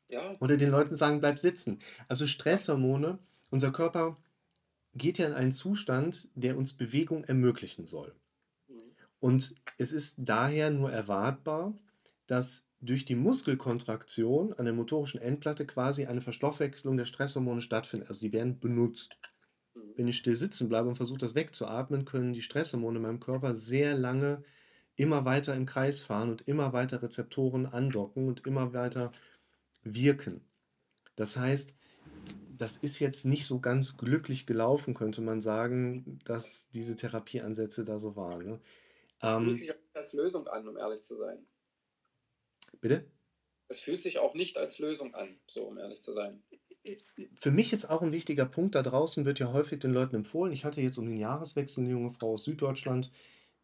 Speaker 2: Ja,
Speaker 1: oder den Leuten sagen, bleib sitzen. Also Stresshormone, unser Körper geht ja in einen Zustand, der uns Bewegung ermöglichen soll.
Speaker 2: mhm.
Speaker 1: Und es ist daher nur erwartbar, dass durch die Muskelkontraktion an der motorischen Endplatte quasi eine Verstoffwechslung der Stresshormone stattfindet. Also die werden benutzt.
Speaker 2: Mhm.
Speaker 1: Wenn ich still sitzen bleibe und versuche, das wegzuatmen, können die Stresshormone in meinem Körper sehr lange immer weiter im Kreis fahren und immer weiter Rezeptoren andocken und immer weiter wirken. Das heißt, das ist jetzt nicht so ganz glücklich gelaufen, könnte man sagen, dass diese Therapieansätze da so waren. Ne?
Speaker 2: fühlt
Speaker 1: Ähm,
Speaker 2: sich auch nicht als Lösung an, um ehrlich zu sein.
Speaker 1: bitte?
Speaker 2: Es fühlt sich auch nicht als Lösung an, so um ehrlich zu sein.
Speaker 1: Für mich ist auch ein wichtiger Punkt, da draußen wird ja häufig den Leuten empfohlen. Ich hatte jetzt um den Jahreswechsel eine junge Frau aus Süddeutschland,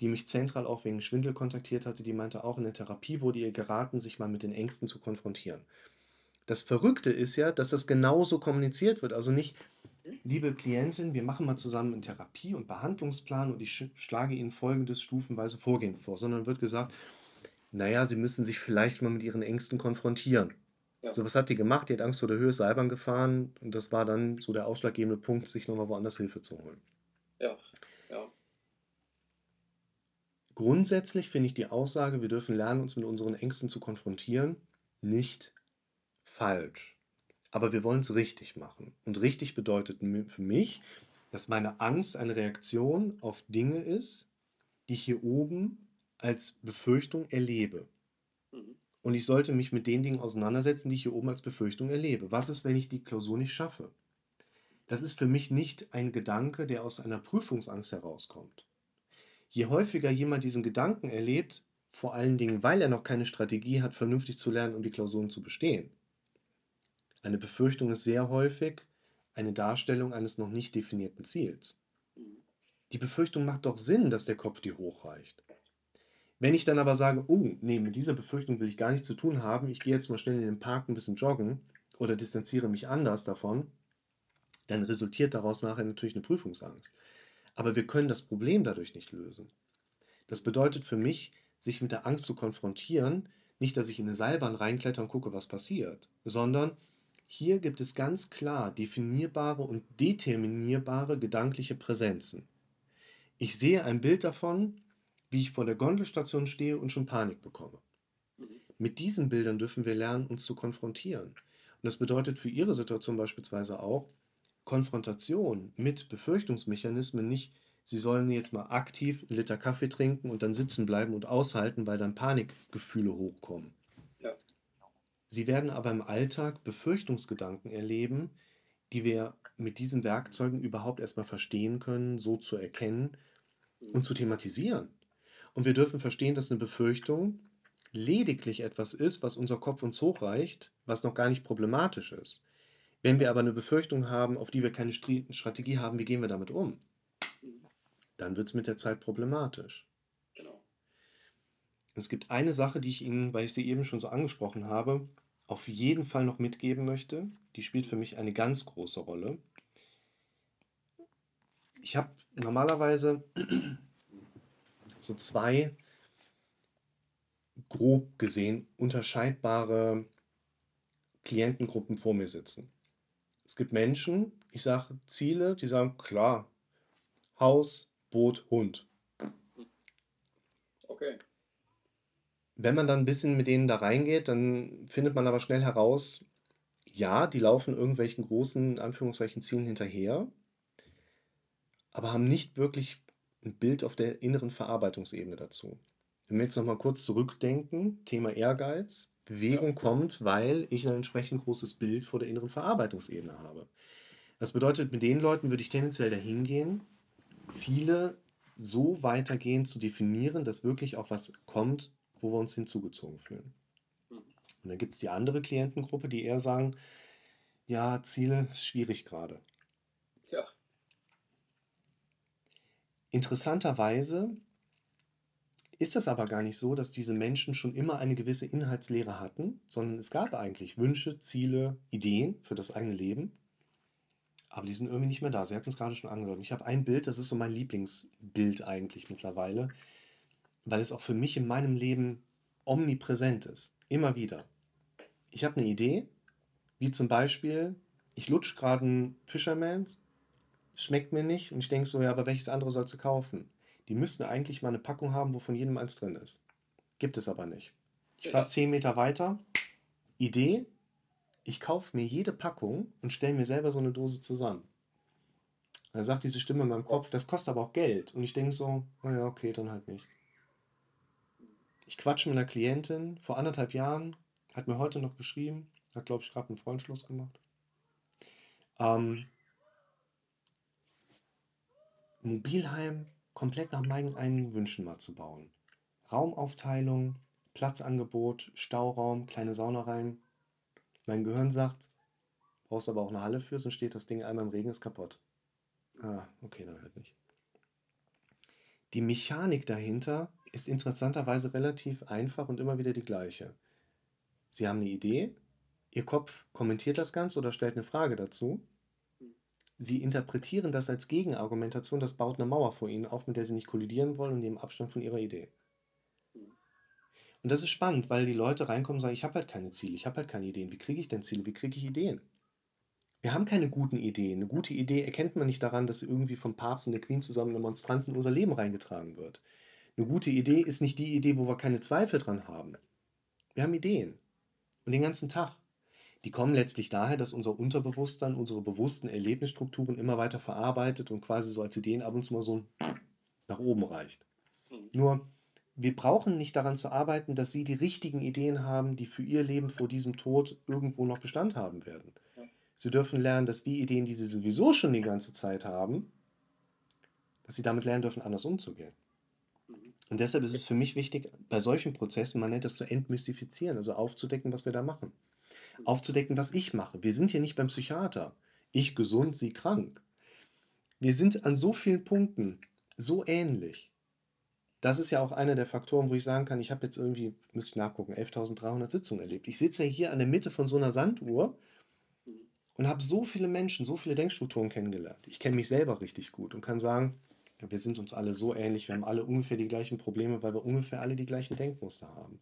Speaker 1: die mich zentral auch wegen Schwindel kontaktiert hatte. Die meinte, auch in der Therapie wurde ihr geraten, sich mal mit den Ängsten zu konfrontieren. Das Verrückte ist ja, dass das genauso kommuniziert wird. Also nicht, liebe Klientin, wir machen mal zusammen einen Therapie- und Behandlungsplan und ich sch- schlage Ihnen folgendes stufenweise Vorgehen vor, sondern wird gesagt, naja, Sie müssen sich vielleicht mal mit Ihren Ängsten konfrontieren.
Speaker 2: Ja.
Speaker 1: So, was hat die gemacht? Die hat Angst vor der Höhe, ist Seilbahn gefahren und das war dann so der ausschlaggebende Punkt, sich nochmal woanders Hilfe zu holen.
Speaker 2: Ja, ja.
Speaker 1: Grundsätzlich finde ich die Aussage, wir dürfen lernen, uns mit unseren Ängsten zu konfrontieren, nicht falsch. Aber wir wollen es richtig machen. Und richtig bedeutet für mich, dass meine Angst eine Reaktion auf Dinge ist, die ich hier oben als Befürchtung erlebe.
Speaker 2: Mhm.
Speaker 1: Und ich sollte mich mit den Dingen auseinandersetzen, die ich hier oben als Befürchtung erlebe. Was ist, wenn ich die Klausur nicht schaffe? Das ist für mich nicht ein Gedanke, der aus einer Prüfungsangst herauskommt. Je häufiger jemand diesen Gedanken erlebt, vor allen Dingen, weil er noch keine Strategie hat, vernünftig zu lernen, um die Klausuren zu bestehen. Eine Befürchtung ist sehr häufig eine Darstellung eines noch nicht definierten Ziels. Die Befürchtung macht doch Sinn, dass der Kopf die hochreicht. Wenn ich dann aber sage, oh, nee, mit dieser Befürchtung will ich gar nichts zu tun haben, ich gehe jetzt mal schnell in den Park ein bisschen joggen oder distanziere mich anders davon, dann resultiert daraus nachher natürlich eine Prüfungsangst. Aber wir können das Problem dadurch nicht lösen. Das bedeutet für mich, sich mit der Angst zu konfrontieren, nicht, dass ich in eine Seilbahn reinkletter und gucke, was passiert, sondern hier gibt es ganz klar definierbare und determinierbare gedankliche Präsenzen. Ich sehe ein Bild davon, wie ich vor der Gondelstation stehe und schon Panik bekomme. Mit diesen Bildern dürfen wir lernen, uns zu konfrontieren. Und das bedeutet für Ihre Situation beispielsweise auch, Konfrontation mit Befürchtungsmechanismen nicht, Sie sollen jetzt mal aktiv einen Liter Kaffee trinken und dann sitzen bleiben und aushalten, weil dann Panikgefühle hochkommen. Sie werden aber im Alltag Befürchtungsgedanken erleben, die wir mit diesen Werkzeugen überhaupt erstmal verstehen können, so zu erkennen und zu thematisieren. Und wir dürfen verstehen, dass eine Befürchtung lediglich etwas ist, was unser Kopf uns hochreicht, was noch gar nicht problematisch ist. Wenn wir aber eine Befürchtung haben, auf die wir keine Strategie haben, wie gehen wir damit um? Dann wird es mit der Zeit problematisch. Es gibt eine Sache, die ich Ihnen, weil ich sie eben schon so angesprochen habe, auf jeden Fall noch mitgeben möchte. Die spielt für mich eine ganz große Rolle. Ich habe normalerweise so zwei grob gesehen unterscheidbare Klientengruppen vor mir sitzen. Es gibt Menschen, ich sage Ziele, die sagen, klar, Haus, Boot, Hund.
Speaker 2: Okay.
Speaker 1: Wenn man dann ein bisschen mit denen da reingeht, dann findet man aber schnell heraus, ja, die laufen irgendwelchen großen, Anführungszeichen, Zielen hinterher, aber haben nicht wirklich ein Bild auf der inneren Verarbeitungsebene dazu. Wenn wir jetzt nochmal kurz zurückdenken, Thema Ehrgeiz, Bewegung
Speaker 2: Ja.
Speaker 1: kommt, weil ich ein entsprechend großes Bild vor der inneren Verarbeitungsebene habe. Das bedeutet, mit den Leuten würde ich tendenziell dahin gehen, Ziele so weitergehend zu definieren, dass wirklich auch was kommt, wo wir uns hinzugezogen fühlen.
Speaker 2: Mhm.
Speaker 1: Und dann gibt es die andere Klientengruppe, die eher sagen, ja, Ziele ist schwierig gerade.
Speaker 2: Ja.
Speaker 1: Interessanterweise ist es aber gar nicht so, dass diese Menschen schon immer eine gewisse Inhaltslehre hatten, sondern es gab eigentlich Wünsche, Ziele, Ideen für das eigene Leben, aber die sind irgendwie nicht mehr da. Sie hatten es gerade schon angehört. Ich habe ein Bild, das ist so mein Lieblingsbild eigentlich mittlerweile, weil es auch für mich in meinem Leben omnipräsent ist. Immer wieder. Ich habe eine Idee, wie zum Beispiel, ich lutsche gerade einen Fisherman's, schmeckt mir nicht und ich denke so, ja, aber welches andere sollst du kaufen? Die müssten eigentlich mal eine Packung haben, wo von jedem eins drin ist. Gibt es aber nicht. Ich fahre. 10 Meter weiter, Idee, ich kaufe mir jede Packung und stelle mir selber so eine Dose zusammen. Dann sagt diese Stimme in meinem Kopf, das kostet aber auch Geld. Und ich denke so, naja, okay, dann halt nicht. Ich quatsche mit einer Klientin vor anderthalb Jahren, hat mir heute noch geschrieben, hat, glaube ich, gerade einen Freundschluss gemacht. Ähm, Mobilheim komplett nach meinen eigenen Wünschen mal zu bauen. Raumaufteilung, Platzangebot, Stauraum, kleine Saunereien. Mein Gehirn sagt, brauchst aber auch eine Halle für, sonst steht das Ding einmal im Regen, ist kaputt. Ah, okay, dann halt nicht. Die Mechanik dahinter ist interessanterweise relativ einfach und immer wieder die gleiche. Sie haben eine Idee, Ihr Kopf kommentiert das Ganze oder stellt eine Frage dazu. Sie interpretieren das als Gegenargumentation, das baut eine Mauer vor Ihnen auf, mit der Sie nicht kollidieren wollen und nehmen Abstand von Ihrer Idee. Und das ist spannend, weil die Leute reinkommen und sagen, ich habe halt keine Ziele, ich habe halt keine Ideen. Wie kriege ich denn Ziele? Wie kriege ich Ideen? Wir haben keine guten Ideen. Eine gute Idee erkennt man nicht daran, dass irgendwie vom Papst und der Queen zusammen eine Monstranz in unser Leben reingetragen wird. Eine gute Idee ist nicht die Idee, wo wir keine Zweifel dran haben. Wir haben Ideen. Und den ganzen Tag. Die kommen letztlich daher, dass unser Unterbewusstsein unsere bewussten Erlebnisstrukturen immer weiter verarbeitet und quasi so als Ideen ab und zu mal so nach oben reicht.
Speaker 2: Mhm.
Speaker 1: Nur, wir brauchen nicht daran zu arbeiten, dass sie die richtigen Ideen haben, die für ihr Leben vor diesem Tod irgendwo noch Bestand haben werden. Sie dürfen lernen, dass die Ideen, die sie sowieso schon die ganze Zeit haben, dass sie damit lernen dürfen, anders umzugehen. Und deshalb ist es für mich wichtig, bei solchen Prozessen, man nennt das zu entmystifizieren, also aufzudecken, was wir da machen. Aufzudecken, was ich mache. Wir sind hier nicht beim Psychiater. Ich gesund, sie krank. Wir sind an so vielen Punkten so ähnlich. Das ist ja auch einer der Faktoren, wo ich sagen kann, ich habe jetzt irgendwie, müsste ich nachgucken, 11.300 Sitzungen erlebt. Ich sitze ja hier an der Mitte von so einer Sanduhr und habe so viele Menschen, so viele Denkstrukturen kennengelernt. Ich kenne mich selber richtig gut und kann sagen, wir sind uns alle so ähnlich, wir haben alle ungefähr die gleichen Probleme, weil wir ungefähr alle die gleichen Denkmuster haben.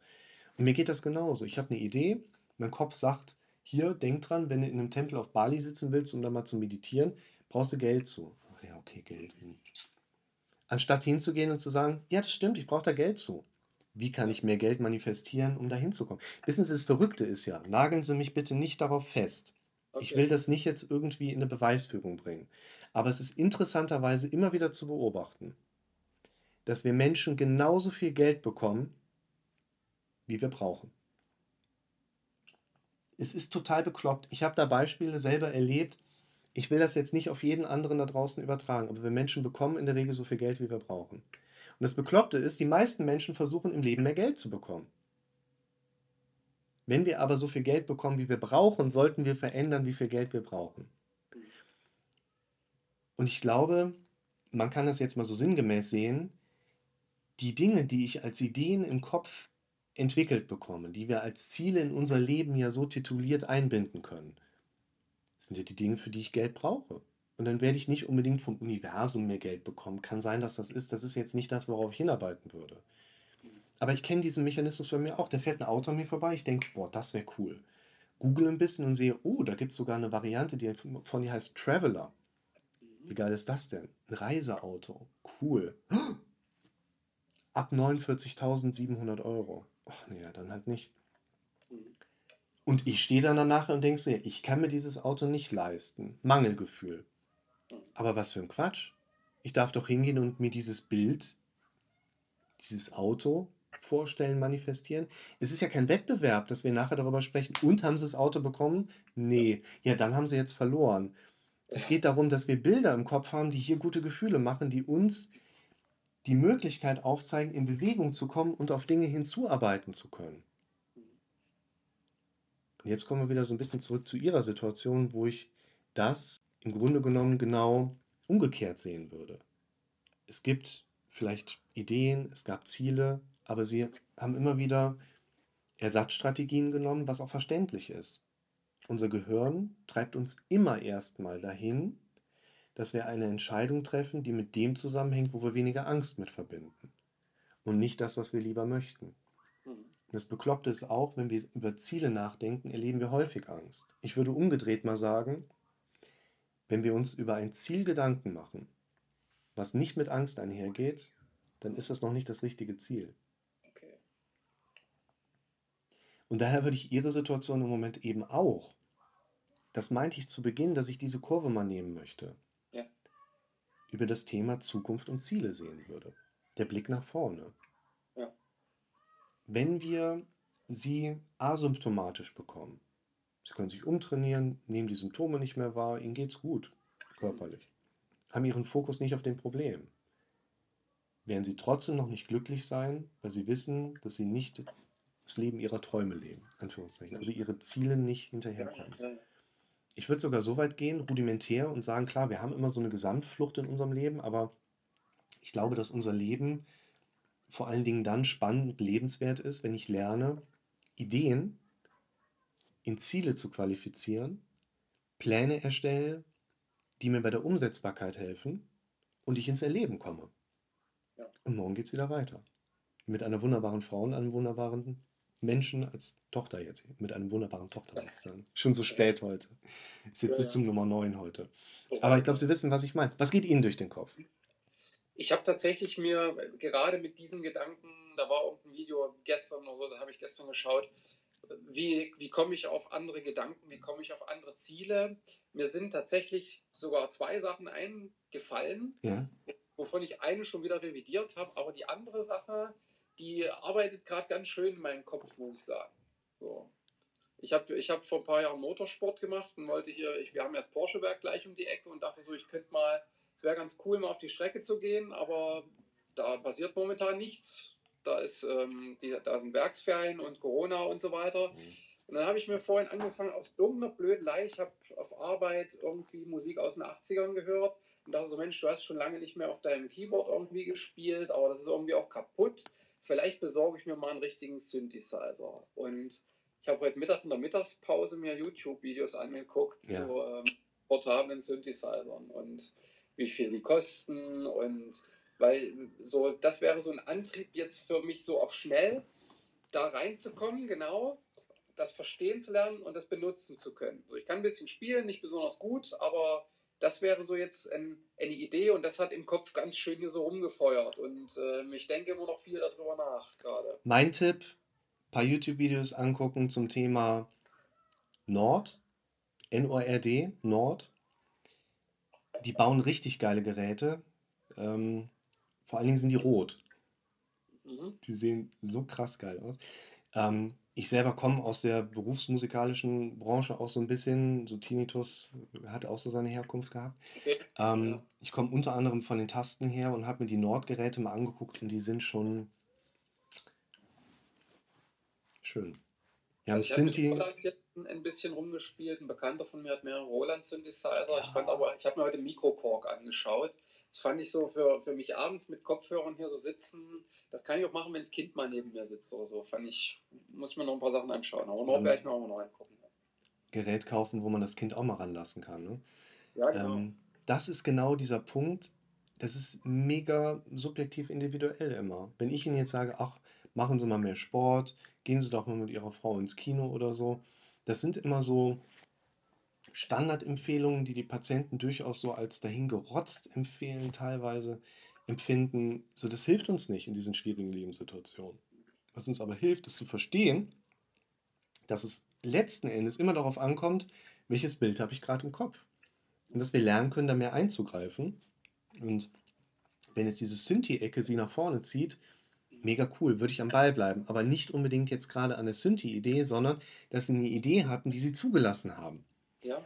Speaker 1: Und mir geht das genauso. Ich habe eine Idee, mein Kopf sagt, hier, denk dran, wenn du in einem Tempel auf Bali sitzen willst, um da mal zu meditieren, brauchst du Geld zu. Ach ja, okay, Geld. Anstatt hinzugehen und zu sagen, ja, das stimmt, ich brauche da Geld zu. Wie kann ich mehr Geld manifestieren, um da hinzukommen? Wissen Sie, das Verrückte ist ja, nageln Sie mich bitte nicht darauf fest. Ich
Speaker 2: Okay.
Speaker 1: will das nicht jetzt irgendwie in eine Beweisführung bringen. Aber es ist interessanterweise immer wieder zu beobachten, dass wir Menschen genauso viel Geld bekommen, wie wir brauchen. Es ist total bekloppt. Ich habe da Beispiele selber erlebt. Ich will das jetzt nicht auf jeden anderen da draußen übertragen, aber wir Menschen bekommen in der Regel so viel Geld, wie wir brauchen. Und das Bekloppte ist, die meisten Menschen versuchen im Leben mehr Geld zu bekommen. Wenn wir aber so viel Geld bekommen, wie wir brauchen, sollten wir verändern, wie viel Geld wir brauchen. Und ich glaube, man kann das jetzt mal so sinngemäß sehen, die Dinge, die ich als Ideen im Kopf entwickelt bekomme, die wir als Ziele in unser Leben ja so tituliert einbinden können, sind ja die Dinge, für die ich Geld brauche. Und dann werde ich nicht unbedingt vom Universum mehr Geld bekommen. Kann sein, dass das ist. Das ist jetzt nicht das, worauf ich hinarbeiten würde. Aber ich kenne diesen Mechanismus bei mir auch. Da fährt ein Auto an mir vorbei. Ich denke, boah, das wäre cool. Google ein bisschen und sehe, oh, da gibt es sogar eine Variante, die von die heißt Traveler. Wie geil ist das denn? Ein Reiseauto. Cool. Ab 49.700 Euro. Ach nee, dann halt nicht. Und ich stehe dann danach und denke, ich kann mir dieses Auto nicht leisten. Mangelgefühl. Aber was für ein Quatsch. Ich darf doch hingehen und mir dieses Bild, dieses Auto vorstellen, manifestieren. Es ist ja kein Wettbewerb, dass wir nachher darüber sprechen. Und haben sie das Auto bekommen? Nee. Ja, dann haben sie jetzt verloren. Es geht darum, dass wir Bilder im Kopf haben, die hier gute Gefühle machen, die uns die Möglichkeit aufzeigen, in Bewegung zu kommen und auf Dinge hinzuarbeiten zu können. Und jetzt kommen wir wieder so ein bisschen zurück zu Ihrer Situation, wo ich das im Grunde genommen genau umgekehrt sehen würde. Es gibt vielleicht Ideen, es gab Ziele, aber Sie haben immer wieder Ersatzstrategien genommen, was auch verständlich ist. Unser Gehirn treibt uns immer erstmal dahin, dass wir eine Entscheidung treffen, die mit dem zusammenhängt, wo wir weniger Angst mit verbinden. Und nicht das, was wir lieber möchten.
Speaker 2: Mhm.
Speaker 1: Das Bekloppte ist auch, wenn wir über Ziele nachdenken, erleben wir häufig Angst. Ich würde umgedreht mal sagen, wenn wir uns über ein Ziel Gedanken machen, was nicht mit Angst einhergeht, dann ist das noch nicht das richtige Ziel.
Speaker 2: Okay.
Speaker 1: Und daher würde ich Ihre Situation im Moment eben auch, das meinte ich zu Beginn, dass ich diese Kurve mal nehmen möchte,
Speaker 2: Ja.
Speaker 1: über das Thema Zukunft und Ziele sehen würde. Der Blick nach vorne.
Speaker 2: Ja.
Speaker 1: Wenn wir sie asymptomatisch bekommen, sie können sich umtrainieren, nehmen die Symptome nicht mehr wahr, ihnen geht's gut, körperlich, haben ihren Fokus nicht auf dem Problem, werden sie trotzdem noch nicht glücklich sein, weil sie wissen, dass sie nicht das Leben ihrer Träume leben, Anführungszeichen, also ihre Ziele nicht hinterherkommen. Ich würde sogar so weit gehen, rudimentär, und sagen, klar, wir haben immer so eine Gesamtflucht in unserem Leben, aber ich glaube, dass unser Leben vor allen Dingen dann spannend und lebenswert ist, wenn ich lerne, Ideen in Ziele zu qualifizieren, Pläne erstelle, die mir bei der Umsetzbarkeit helfen und ich ins Erleben komme.
Speaker 2: Ja.
Speaker 1: Und morgen geht es wieder weiter. Mit einer wunderbaren Frau und einem wunderbaren Menschen als Tochter jetzt. Mit einem wunderbaren Tochter, würde ich sagen. Schon so spät heute. Ist jetzt
Speaker 2: Ja, ja.
Speaker 1: Sitzung Nummer 9 heute. Aber ich glaube, Sie wissen, was ich meine. Was geht Ihnen durch den Kopf?
Speaker 2: Ich habe tatsächlich mir gerade mit diesen Gedanken, da war irgendein Video gestern oder so, da habe ich gestern geschaut, wie, wie komme ich auf andere Gedanken, wie komme ich auf andere Ziele. Mir sind tatsächlich sogar zwei Sachen eingefallen,
Speaker 1: Ja.
Speaker 2: wovon ich eine schon wieder revidiert habe, aber die andere Sache, die arbeitet gerade ganz schön in meinem Kopf, muss ich sagen. So. Ich habe ich hab vor ein paar Jahren Motorsport gemacht und wollte hier, ich, wir haben ja das Porsche-Werk gleich um die Ecke und dachte so, ich könnte mal, es wäre ganz cool, mal auf die Strecke zu gehen, aber da passiert momentan nichts. Da, ist, ähm, die, da sind Werksferien und Corona und so weiter. Und dann habe ich mir vorhin angefangen, aus irgendeiner Blödelei, ich habe auf Arbeit irgendwie Musik aus den 80ern gehört und dachte so, Mensch, du hast schon lange nicht mehr auf deinem Keyboard irgendwie gespielt, aber das ist irgendwie auch kaputt. Vielleicht besorge ich mir mal einen richtigen Synthesizer. Und ich habe heute Mittag in der Mittagspause mir YouTube-Videos angeguckt
Speaker 1: Ja.
Speaker 2: zu ähm, portablen Synthesizern und wie viel die kosten und weil so, das wäre so ein Antrieb jetzt für mich so auf schnell da reinzukommen, genau, das verstehen zu lernen und das benutzen zu können. Also ich kann ein bisschen spielen, nicht besonders gut, aber das wäre so jetzt ein, eine Idee und das hat im Kopf ganz schön hier so rumgefeuert und ähm, ich denke immer noch viel darüber nach gerade.
Speaker 1: Mein Tipp, ein paar YouTube-Videos angucken zum Thema Nord, N-O-R-D, Nord. Die bauen richtig geile Geräte. Ähm, vor allen Dingen sind die rot.
Speaker 2: Mhm.
Speaker 1: Die sehen so krass geil aus. Ähm, ich selber komme aus der berufsmusikalischen Branche auch so ein bisschen. So Tinnitus hat auch so seine Herkunft gehabt. Ähm,
Speaker 2: Ja.
Speaker 1: Ich komme unter anderem von den Tasten her und habe mir die Nord-Geräte mal angeguckt und die sind schon schön. Wir haben
Speaker 2: ich habe mit. Roland ein bisschen rumgespielt. Ein Bekannter von mir hat mehrere Roland Synthesizer.
Speaker 1: Ja.
Speaker 2: Ich fand aber, ich habe mir heute Microcork angeschaut. Das fand ich so für, für mich abends mit Kopfhörern hier so sitzen. Das kann ich auch machen, wenn das Kind mal neben mir sitzt oder so. Fand ich, muss ich mir noch ein paar Sachen anschauen. Aber noch werde ich mir auch noch reingucken.
Speaker 1: Gerät kaufen, wo man das Kind auch mal ranlassen kann. Ne?
Speaker 2: Ja, genau.
Speaker 1: Ähm, das ist genau dieser Punkt. Das ist mega subjektiv individuell immer. Wenn ich Ihnen jetzt sage, ach, machen Sie mal mehr Sport, gehen Sie doch mal mit Ihrer Frau ins Kino oder so. Das sind immer so Standardempfehlungen, die die Patienten durchaus so als dahingerotzt empfehlen, teilweise empfinden. So, das hilft uns nicht in diesen schwierigen Lebenssituationen. Was uns aber hilft, ist zu verstehen, dass es letzten Endes immer darauf ankommt, welches Bild habe ich gerade im Kopf. Und dass wir lernen können, da mehr einzugreifen. Und wenn jetzt diese Synthi-Ecke sie nach vorne zieht, mega cool, würde ich am Ball bleiben. Aber nicht unbedingt jetzt gerade an der Synthi-Idee, sondern dass sie eine Idee hatten, die sie zugelassen haben.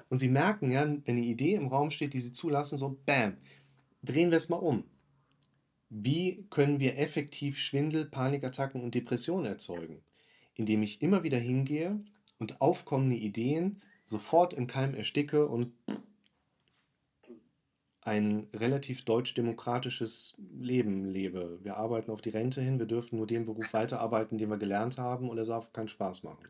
Speaker 1: Und sie merken ja, wenn eine Idee im Raum steht, die sie zulassen, so bam, drehen wir es mal um. Wie können wir effektiv Schwindel, Panikattacken und Depressionen erzeugen? Indem ich immer wieder hingehe und aufkommende Ideen sofort im Keim ersticke und ein relativ deutsch-demokratisches Leben lebe. Wir arbeiten auf die Rente hin, wir dürfen nur den Beruf weiterarbeiten, den wir gelernt haben und er darf keinen Spaß machen.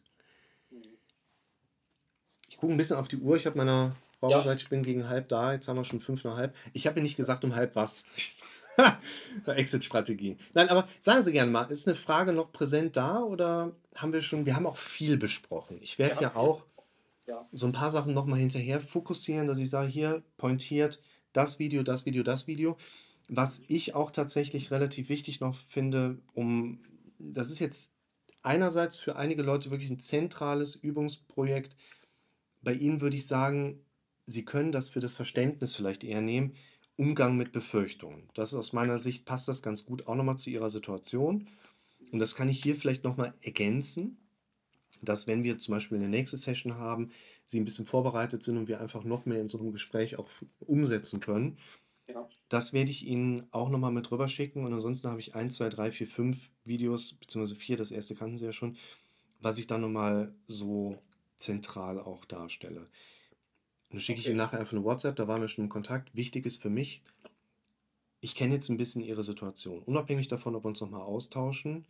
Speaker 1: Gucke ein bisschen auf die Uhr. Ich habe meiner Frau
Speaker 2: Ja.
Speaker 1: gesagt, ich bin gegen halb da. Jetzt haben wir schon fünf nach halb. Ich habe ihr nicht gesagt, um halb was. Exit-Strategie. Nein, aber sagen Sie gerne mal, ist eine Frage noch präsent da oder haben wir schon, wir haben auch viel besprochen. Ich werde ja
Speaker 2: viel.
Speaker 1: auch
Speaker 2: Ja.
Speaker 1: so ein paar Sachen nochmal hinterher fokussieren, dass ich sage, hier pointiert das Video, das Video, das Video. Was ich auch tatsächlich relativ wichtig noch finde, um, das ist jetzt einerseits für einige Leute wirklich ein zentrales Übungsprojekt. Bei Ihnen würde ich sagen, Sie können das für das Verständnis vielleicht eher nehmen. Umgang mit Befürchtungen. Das ist aus meiner Sicht, passt das ganz gut auch nochmal zu Ihrer Situation. Und das kann ich hier vielleicht nochmal ergänzen, dass wenn wir zum Beispiel eine nächste Session haben, Sie ein bisschen vorbereitet sind und wir einfach noch mehr in so einem Gespräch auch umsetzen können.
Speaker 2: Ja.
Speaker 1: Das werde ich Ihnen auch nochmal mit rüber schicken. Und ansonsten habe ich 1, 2, 3, 4, 5 Videos, beziehungsweise 4, das erste kannten Sie ja schon, was ich dann nochmal so zentral auch darstelle. Und dann schicke ich
Speaker 2: Okay.
Speaker 1: Ihnen nachher einfach eine WhatsApp, da waren wir schon im Kontakt. Wichtig ist für mich, ich kenne jetzt ein bisschen Ihre Situation. Unabhängig davon, ob wir uns nochmal austauschen,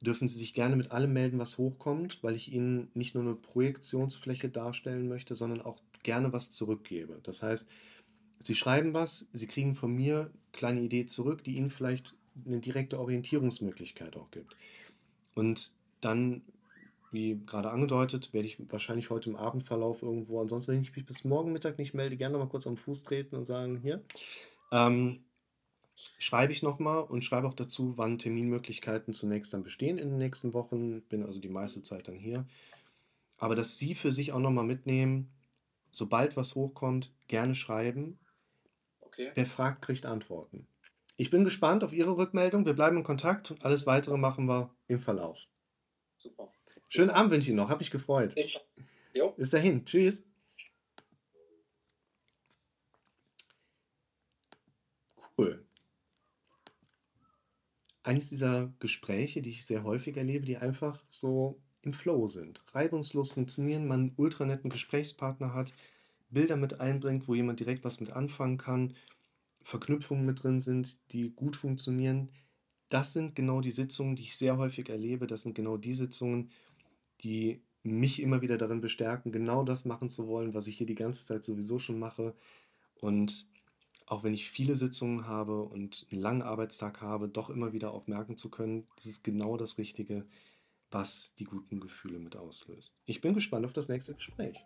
Speaker 1: dürfen Sie sich gerne mit allem melden, was hochkommt, weil ich Ihnen nicht nur eine Projektionsfläche darstellen möchte, sondern auch gerne was zurückgebe. Das heißt, Sie schreiben was, Sie kriegen von mir eine kleine Idee zurück, die Ihnen vielleicht eine direkte Orientierungsmöglichkeit auch gibt. Und dann, wie gerade angedeutet, werde ich wahrscheinlich heute im Abendverlauf irgendwo, ansonsten, wenn ich mich bis morgen Mittag nicht melde, gerne mal kurz am Fuß treten und sagen, hier, ähm, schreibe ich nochmal und schreibe auch dazu, wann Terminmöglichkeiten zunächst dann bestehen in den nächsten Wochen. Bin also die meiste Zeit dann hier. Aber dass Sie für sich auch nochmal mitnehmen, sobald was hochkommt, gerne schreiben.
Speaker 2: Okay.
Speaker 1: Wer fragt, kriegt Antworten. Ich bin gespannt auf Ihre Rückmeldung. Wir bleiben in Kontakt und alles weitere machen wir im Verlauf.
Speaker 2: Super.
Speaker 1: Schönen Abend wünsche ich noch. Hab mich gefreut.
Speaker 2: Jo.
Speaker 1: Bis dahin. Tschüss. Cool. Eines dieser Gespräche, die ich sehr häufig erlebe, die einfach so im Flow sind, reibungslos funktionieren, man einen ultra netten Gesprächspartner hat, Bilder mit einbringt, wo jemand direkt was mit anfangen kann, Verknüpfungen mit drin sind, die gut funktionieren. Das sind genau die Sitzungen, die ich sehr häufig erlebe. Das sind genau die Sitzungen, die mich immer wieder darin bestärken, genau das machen zu wollen, was ich hier die ganze Zeit sowieso schon mache. Und auch wenn ich viele Sitzungen habe und einen langen Arbeitstag habe, doch immer wieder auch merken zu können, das ist genau das Richtige, was die guten Gefühle mit auslöst. Ich bin gespannt auf das nächste Gespräch.